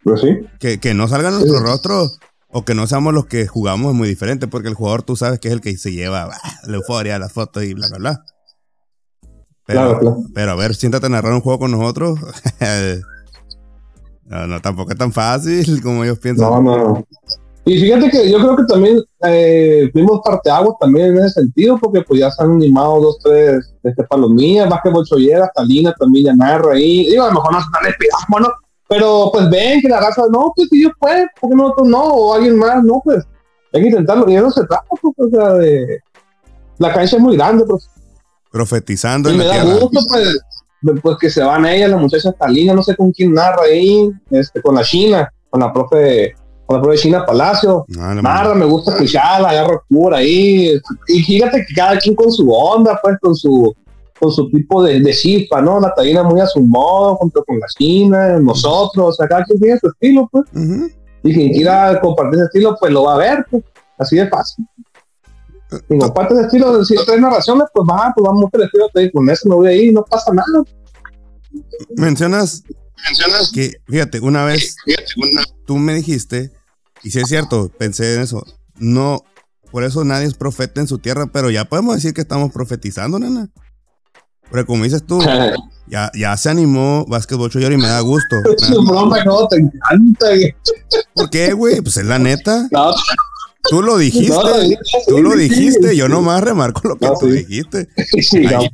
Speaker 2: Pues sí.
Speaker 1: Que, que no salgan nuestros rostros o que no seamos los que jugamos es muy diferente, porque el jugador tú sabes que es el que se lleva la euforia, las fotos y bla, bla, bla. Pero, pero a ver, siéntate a narrar un juego con nosotros. [laughs] No, no, tampoco es tan fácil como ellos piensan.
Speaker 2: No, no. Y fíjate que yo creo que también eh, fuimos parteaguas también en ese sentido, porque pues ya se han animado dos, tres este, palomillas, más que Bolchollera, Talina también ya narra ahí. Digo, a lo mejor no se están ¿no? pero pues ven que la raza, no, pues si yo puedo, porque nosotros no? O alguien más, no, pues hay que intentarlo. Y eso se trata, pues, o sea, de. La cancha es muy grande, pues.
Speaker 1: Profetizando
Speaker 2: Y
Speaker 1: en
Speaker 2: me
Speaker 1: la
Speaker 2: da
Speaker 1: tierra.
Speaker 2: gusto, pues, pues que se van ellas, la muchacha Talina, no sé con quién narra ahí, este, con la China, con la profe, con la profe China Palacio.
Speaker 1: Ah,
Speaker 2: Narra, me gusta escucharla, agarro cura ahí. Y fíjate que cada quien con su onda, pues, con su con su tipo de, de chispa, ¿no? La Talina muy a su modo, junto con la China, nosotros, o sea, cada quien tiene su estilo, pues. Y quien quiera compartir ese estilo, pues lo va a ver, pues. Así de fácil. Y comparte ese estilo, si tres narraciones, pues va, pues vamos a el estilo, te digo, con eso me voy a ir, no pasa nada.
Speaker 1: Mencionas, que, fíjate, una vez tú me dijiste, y si es cierto, pensé en eso, no, por eso nadie es profeta en su tierra, pero ya podemos decir que estamos profetizando, nena. Pero como dices tú, [laughs] ya, ya se animó Básquetbol Choyor y me da gusto. [laughs]
Speaker 2: Es broma, no, te encanta. güey.
Speaker 1: ¿Por qué, güey? Pues es la neta.
Speaker 2: No,
Speaker 1: Tú lo dijiste.
Speaker 2: no,
Speaker 1: Tú lo dijiste, yo nomás remarco lo que
Speaker 2: No,
Speaker 1: tú
Speaker 2: sí.
Speaker 1: dijiste.
Speaker 2: Sí,
Speaker 1: Ahí,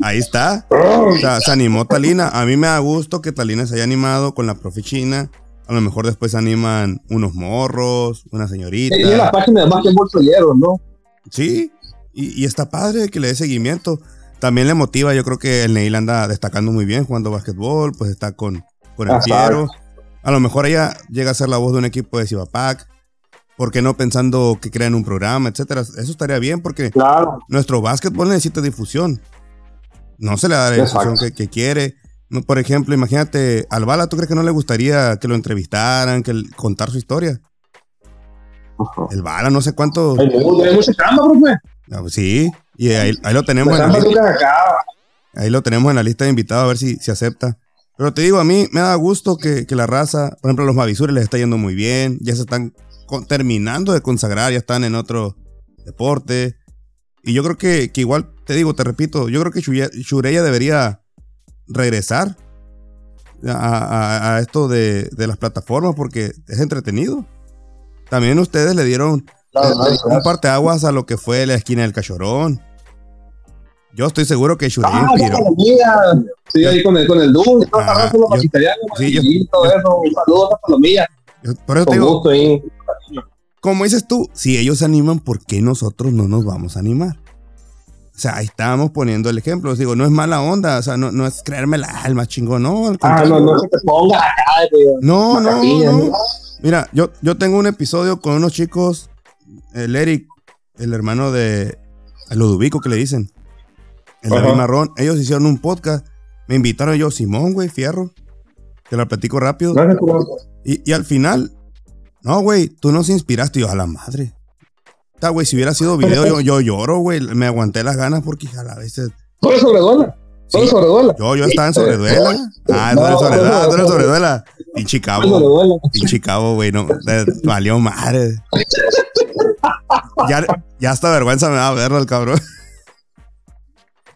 Speaker 1: ahí está. O sea, se animó Talina. A mí me da gusto que Talina se haya animado con la profe china. A lo mejor después se animan unos morros, una señorita.
Speaker 2: Y en la página de Básquetbol Sollero, ¿no?
Speaker 1: Sí, y, y está padre que le dé seguimiento. También le motiva, yo creo que el Neil anda destacando muy bien jugando básquetbol, pues está con, con el. Piero. A lo mejor ella llega a ser la voz de un equipo de Cibapac. ¿Por qué no pensando que crean un programa, etcétera? Eso estaría bien porque
Speaker 2: Claro.
Speaker 1: nuestro básquetbol necesita difusión. No se le da la difusión que, que quiere. No, por ejemplo, imagínate, al Bala, ¿tú crees que no le gustaría que lo entrevistaran, que el- contar su historia? El Bala, no sé cuánto.
Speaker 2: Hay mu- hay mucha chamba, profe.
Speaker 1: Ah, pues Sí, y ahí, ahí lo tenemos en la lista. Ahí lo tenemos en la lista de invitados a ver si, si acepta. Pero te digo, a mí me da gusto que, que la raza, por ejemplo, a los Mavisures les está yendo muy bien. Ya se están con- terminando de consagrar, ya están en otro deporte. Y yo creo que, que igual, te digo, te repito, yo creo que Shureya debería regresar a, a- a esto de, de las plataformas porque es entretenido. También ustedes le dieron
Speaker 2: Claro,
Speaker 1: eh,
Speaker 2: claro,
Speaker 1: un parteaguas a lo que fue la esquina del cachorón. Yo estoy seguro que Shureya
Speaker 2: Ah,
Speaker 1: inspiró.
Speaker 2: Sí, ahí con el, con el
Speaker 1: Ah, yo- sí, yo- yo-.
Speaker 2: Un saludo a palomilla.
Speaker 1: Por eso te digo,
Speaker 2: gusto.
Speaker 1: Como dices tú, si ellos se animan, ¿por qué nosotros no nos vamos a animar? O sea, ahí estábamos poniendo el ejemplo. Les digo, no es mala onda, o sea, no, no es creerme la alma chingón, no. al
Speaker 2: Ah, no, no se te ponga acá,
Speaker 1: no, no, no. Mira, yo, yo tengo un episodio con unos chicos, el Eric, el hermano de Ludovico que le dicen, el
Speaker 2: Ajá.
Speaker 1: David Marrón, ellos hicieron un podcast, me invitaron yo, Simón, güey, fierro, te lo platico rápido. Y, y al final, no, güey, tú nos inspiraste. Y yo, a la madre. Está, güey, si hubiera sido video, yo, yo lloro, güey. Me aguanté las ganas porque, a veces.
Speaker 2: Todo sobreduela. Todo
Speaker 1: Sí.
Speaker 2: sobreduela.
Speaker 1: Yo, yo estaba en sobreduela. Ah, tú eres
Speaker 2: No,
Speaker 1: sobreduela,
Speaker 2: no,
Speaker 1: tú eres
Speaker 2: no.
Speaker 1: sobreduela. Pinche cabo, pinche cabo, güey, no. Valió madre. Ya, ya hasta vergüenza me da verlo el cabrón.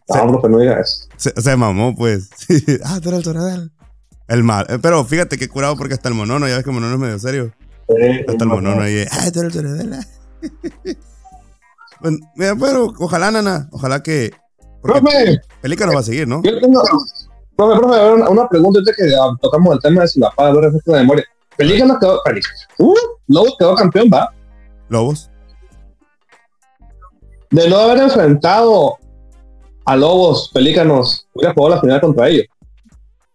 Speaker 2: No, profe, no digas.
Speaker 1: Se, se mamó, pues. [laughs] ah, tú eres sobreduela. El mal. Pero fíjate que curado porque hasta el monono, ya ves que el monono es medio serio. Hasta el monono ahí. Soredela. [laughs] Bueno, mira, pero ojalá, nana. Ojalá que.
Speaker 2: Profe,
Speaker 1: Pelícano va a seguir, ¿no?
Speaker 2: yo tengo. Profe, profe, una, una pregunta ahorita que ah, tocamos el tema de si la paga, a ver, refresco de memoria. Pelícano quedó. Pelícano. Uh, Lobos quedó campeón, va.
Speaker 1: Lobos.
Speaker 2: De no haber enfrentado a Lobos, Pelícanos, hubiera jugado la final contra ellos.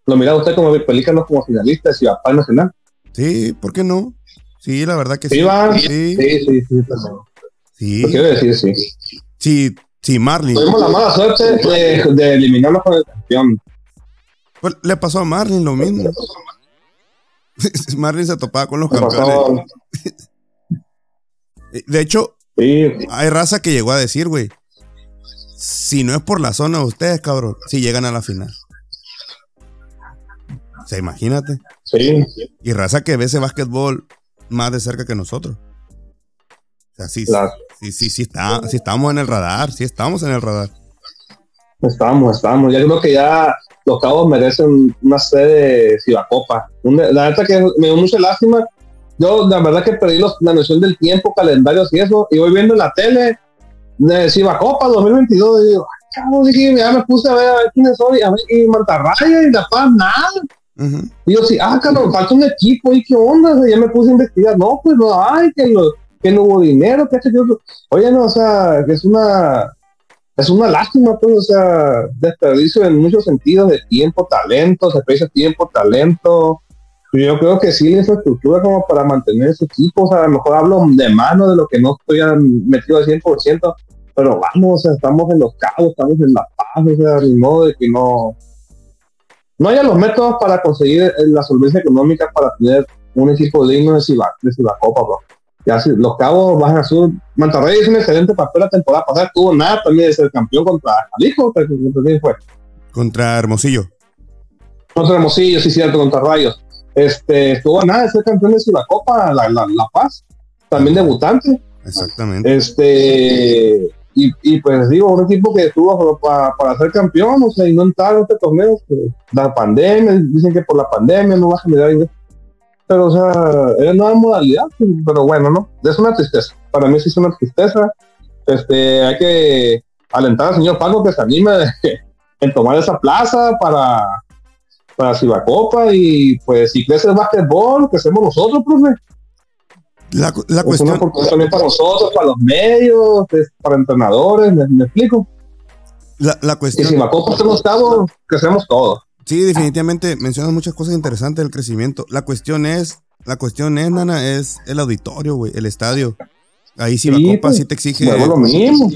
Speaker 2: Lo mira usted como Pelícanos como finalista de Ciudad Paz Nacional.
Speaker 1: Sí, ¿por qué no? Sí, la verdad que sí.
Speaker 2: Sí.
Speaker 1: Sí,
Speaker 2: Sí, sí, sí. perdón.
Speaker 1: sí.
Speaker 2: Lo quiero decir, sí.
Speaker 1: Sí, sí, Marlin.
Speaker 2: Tuvimos la mala suerte de, de eliminarnos con el campeón.
Speaker 1: Pues, le pasó a Marlin lo mismo. [laughs] Marlin se topaba con los campeones.
Speaker 2: pasó- [laughs]
Speaker 1: De hecho,
Speaker 2: Sí,
Speaker 1: hay raza que llegó a decir, güey. Si no es por la zona de ustedes, cabrón, si llegan a la final. O sea, imagínate.
Speaker 2: sí.
Speaker 1: Y raza que ve ese básquetbol más de cerca que nosotros. O sea, sí,
Speaker 2: Claro.
Speaker 1: sí, sí, sí, está, sí estamos en el radar, sí estamos en el radar.
Speaker 2: Estamos, estamos. Ya creo que ya los cabos merecen una sede de Cibacopa. La verdad que me dio mucha lástima. Yo, la verdad que perdí los- la noción del tiempo, calendarios y eso. Y voy viendo en la tele de Cibacopa 2022. Y digo, "Ay, cabrón, dije, ya me puse a ver, a ver quiénes son. Y, a ver, y Mantarraya y La Paz, nada. Y yo sí, ah, cabrón, falta un equipo, ¿y qué onda? Sea, ya me puse a investigar, no, pues no hay, que, no, que no hubo dinero, que que otro. Oye, no, o sea, que es una, es una lástima, pues, o sea, desperdicio en muchos sentidos de tiempo, talento, se tiempo, talento. Yo creo que sí la infraestructura como para mantener ese equipo, o sea, a lo mejor hablo de mano de lo que no estoy metido al 100%, pero vamos, o sea, estamos en los cabos, estamos en la paz, o sea, ni modo de que no, no haya los métodos para conseguir eh, la solvencia económica para tener un equipo digno de Cibacopa, bro. Ya si los cabos bajan a sur. Monterrey es un excelente papel la temporada pasada. Tuvo nada también de ser campeón contra Jalisco. fue?
Speaker 1: Contra Hermosillo.
Speaker 2: Contra Hermosillo, sí, cierto, contra Rayos. Este, estuvo nada de ser campeón de Cibacopa, la, la, la Paz. También debutante.
Speaker 1: Exactamente.
Speaker 2: Este, y, pues digo, un equipo que estuvo para, para ser campeón, o sea, y no entrar en este torneo, pues, la pandemia, dicen que por la pandemia no va a generar ingresos. Pero, o sea, es nueva modalidad, pero bueno, ¿no? Es una tristeza. Para mí sí es una tristeza. Este, hay que alentar al señor Paco que se anime [laughs] en tomar esa plaza para, para Cibacopa y pues si crece el básquetbol, que hacemos nosotros, profe.
Speaker 1: La, la cuestión.
Speaker 2: también para nosotros, para los medios, para entrenadores, ¿me, explico?
Speaker 1: La, la cuestión.
Speaker 2: Y si Macopa hacemos cabo, crecemos todos.
Speaker 1: Sí, definitivamente mencionas muchas cosas interesantes del crecimiento. La cuestión es, la cuestión es, Nana, es el auditorio, güey, el estadio. Ahí sí, sí Copa sí te exige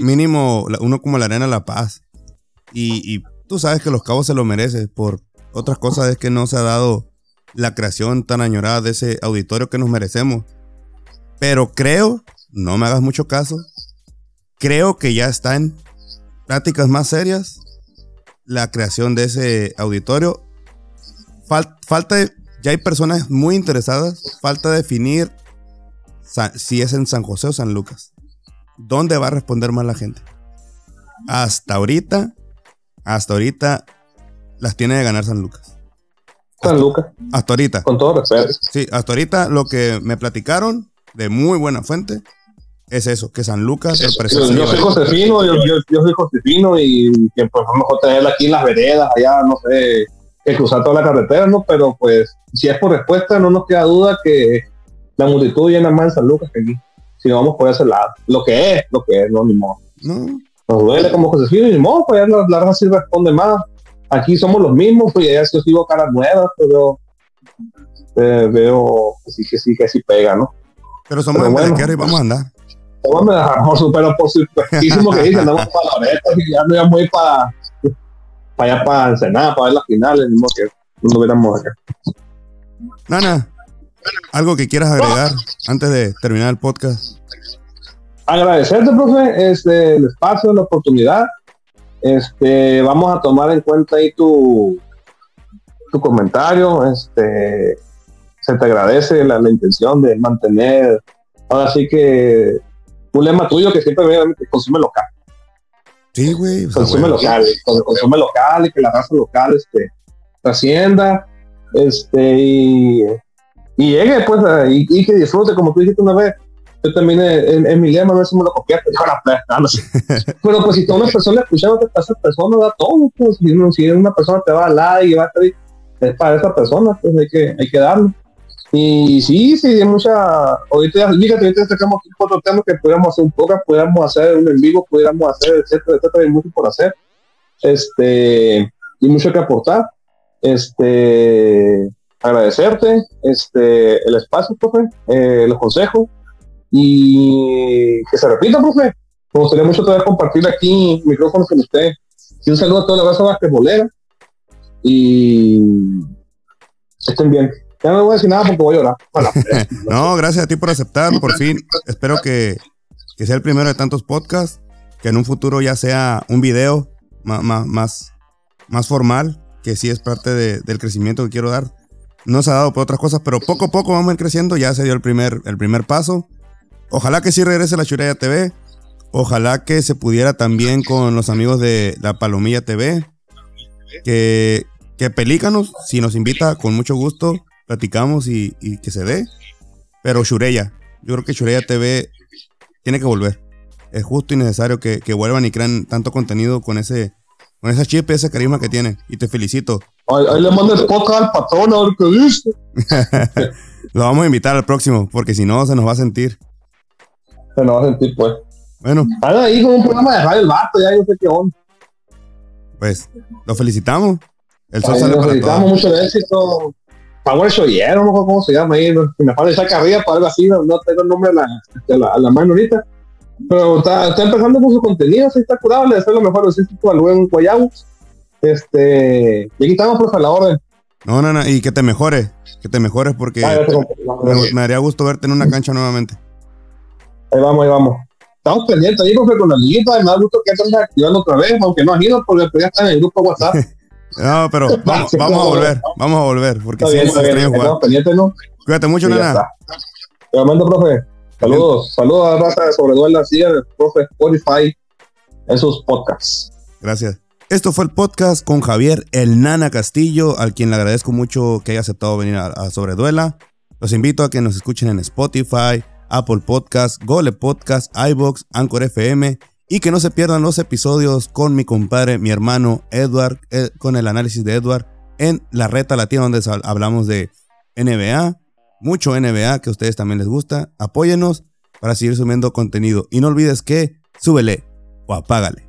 Speaker 1: mínimo uno como la Arena La Paz. Y, y, tú sabes que los cabos se lo merecen. Por otras cosas es que no se ha dado la creación tan añorada de ese auditorio que nos merecemos. Pero creo, no me hagas mucho caso, creo que ya está en prácticas más serias la creación de ese auditorio. falta, ya hay personas muy interesadas, falta definir si es en San José o San Lucas. ¿Dónde va a responder más la gente? Hasta ahorita, hasta ahorita las tiene de ganar San Lucas.
Speaker 2: San Lucas.
Speaker 1: Hasta ahorita.
Speaker 2: Con todo respeto.
Speaker 1: Sí, hasta ahorita lo que me platicaron de muy buena fuente es eso, que San Lucas
Speaker 2: Yo, yo soy Josefino, yo, yo, yo, soy Josefino y que pues mejor tenerla aquí en las veredas, allá, no sé, que cruzar toda la carretera, ¿no? Pero pues, si es por respuesta, no nos queda duda que la multitud llena más en San Lucas que aquí. Si no vamos por ese lado. Lo que es, lo que es, no, ni modo. No. Nos duele como Josefino, ni modo, pues ya la, raza sí responde más. Aquí somos los mismos, pues ya si os digo caras nuevas, pero eh, veo que sí, que sí, que sí pega, ¿no?
Speaker 1: Pero somos de bueno, y vamos a andar.
Speaker 2: Vamos a dejar, pero por supuestísimo que dicen, andamos para Loreto y ya no íbamos a ir para, para allá para Ensenada, para ver las finales, mismo que no hubiéramos acá.
Speaker 1: Nana, algo que quieras agregar antes de terminar el podcast.
Speaker 2: Agradecerte, profe, este, el espacio, la oportunidad. Este, vamos a tomar en cuenta ahí tu, tu comentario. Este, se te agradece la, intención de mantener, ahora sí que un lema tuyo que siempre que consume local.
Speaker 1: Sí, güey.
Speaker 2: Consume local, consume local y que la raza local este, trascienda este, y, y llegue, pues, y, que disfrute, como tú dijiste una vez. Yo también en, mi lema, a ver si me lo copiaste, Pero pues si toda una persona escuchando a esa persona, da todo, pues, si una persona te va a like y va a estar es para esa persona, pues hay que, hay que darlo. Y sí, sí, mucha. Ahorita, fíjate, ahorita sacamos tema que pudiéramos hacer un poco, pudiéramos hacer un en vivo, pudiéramos hacer, etcétera, etcétera, hay mucho por hacer. Este, y mucho que aportar. Este, agradecerte, este, el espacio, profe, eh, los consejos, y que se repita, profe. Me gustaría mucho todavía compartir aquí micrófonos con usted. Y un saludo a toda la raza basquetbolera. Y estén bien. Ya no voy a decir nada porque voy a llorar. [laughs]
Speaker 1: no, gracias a ti por aceptar, por fin. Espero que, sea el primero de tantos podcasts, que en un futuro ya sea un video más, más, más formal, que sí es parte del crecimiento que quiero dar. No se ha dado por otras cosas, pero poco a poco vamos a ir creciendo. Ya se dio el primer, el primer paso. Ojalá que sí regrese la Churaya TV. Ojalá que se pudiera también con los amigos de la Palomilla TV. Que, que Pelícanos, si nos invita, con mucho gusto platicamos y, que se dé. Pero Shureya, yo creo que Shureya TV tiene que volver. Es justo y necesario que, vuelvan y crean tanto contenido con ese con esa chip y ese carisma que tiene. Y te felicito.
Speaker 2: Ahí, le mando el podcast al patrón a ver qué dice. [laughs]
Speaker 1: Lo vamos a invitar al próximo, porque si no, se nos va a sentir.
Speaker 2: Se nos va a sentir, pues.
Speaker 1: Bueno.
Speaker 2: Anda ahí con un programa de radio el vato, ya no sé qué onda.
Speaker 1: Pues, lo felicitamos.
Speaker 2: El sol sale lo para felicitamos, mucho éxito. Power Shoyero, no sé cómo se llama ahí. Me parece esa carrilla para algo así, no, tengo el nombre a la, a la, a la mano ahorita. Pero está, está, empezando con su contenido, sí está curado, le deseo lo mejor, siento al buen Guayabo. Este, y aquí estamos, profe, a la orden.
Speaker 1: No, no, no, y que te mejores, que te mejores porque ah, me, me, haría gusto verte en una cancha nuevamente.
Speaker 2: Ahí vamos, ahí vamos. Estamos pendientes ahí, profe, con la liguita, y me da gusto que estén activando otra vez, aunque no ha ido, porque ya está en el grupo WhatsApp. [laughs]
Speaker 1: no, pero [laughs] vamos, vamos a volver, vamos a volver, porque sí,
Speaker 2: estamos pendientes, ¿no?
Speaker 1: Cuídate mucho, sí, nena.
Speaker 2: Te mando, profe. Saludos, saludos a la raza de Sobreduela, así el profe Spotify en sus podcasts.
Speaker 1: Gracias. Esto fue el podcast con Javier El Nana Castillo, al quien le agradezco mucho que haya aceptado venir a, Sobreduela. Los invito a que nos escuchen en Spotify, Apple Podcast, Gole Podcast, iBox, Anchor FM y que no se pierdan los episodios con mi compadre, mi hermano Edward, eh, con el análisis de Edward en La Reta Latina, donde hablamos de NBA, mucho NBA que a ustedes también les gusta. Apóyenos para seguir subiendo contenido. Y no olvides que súbele o apágale.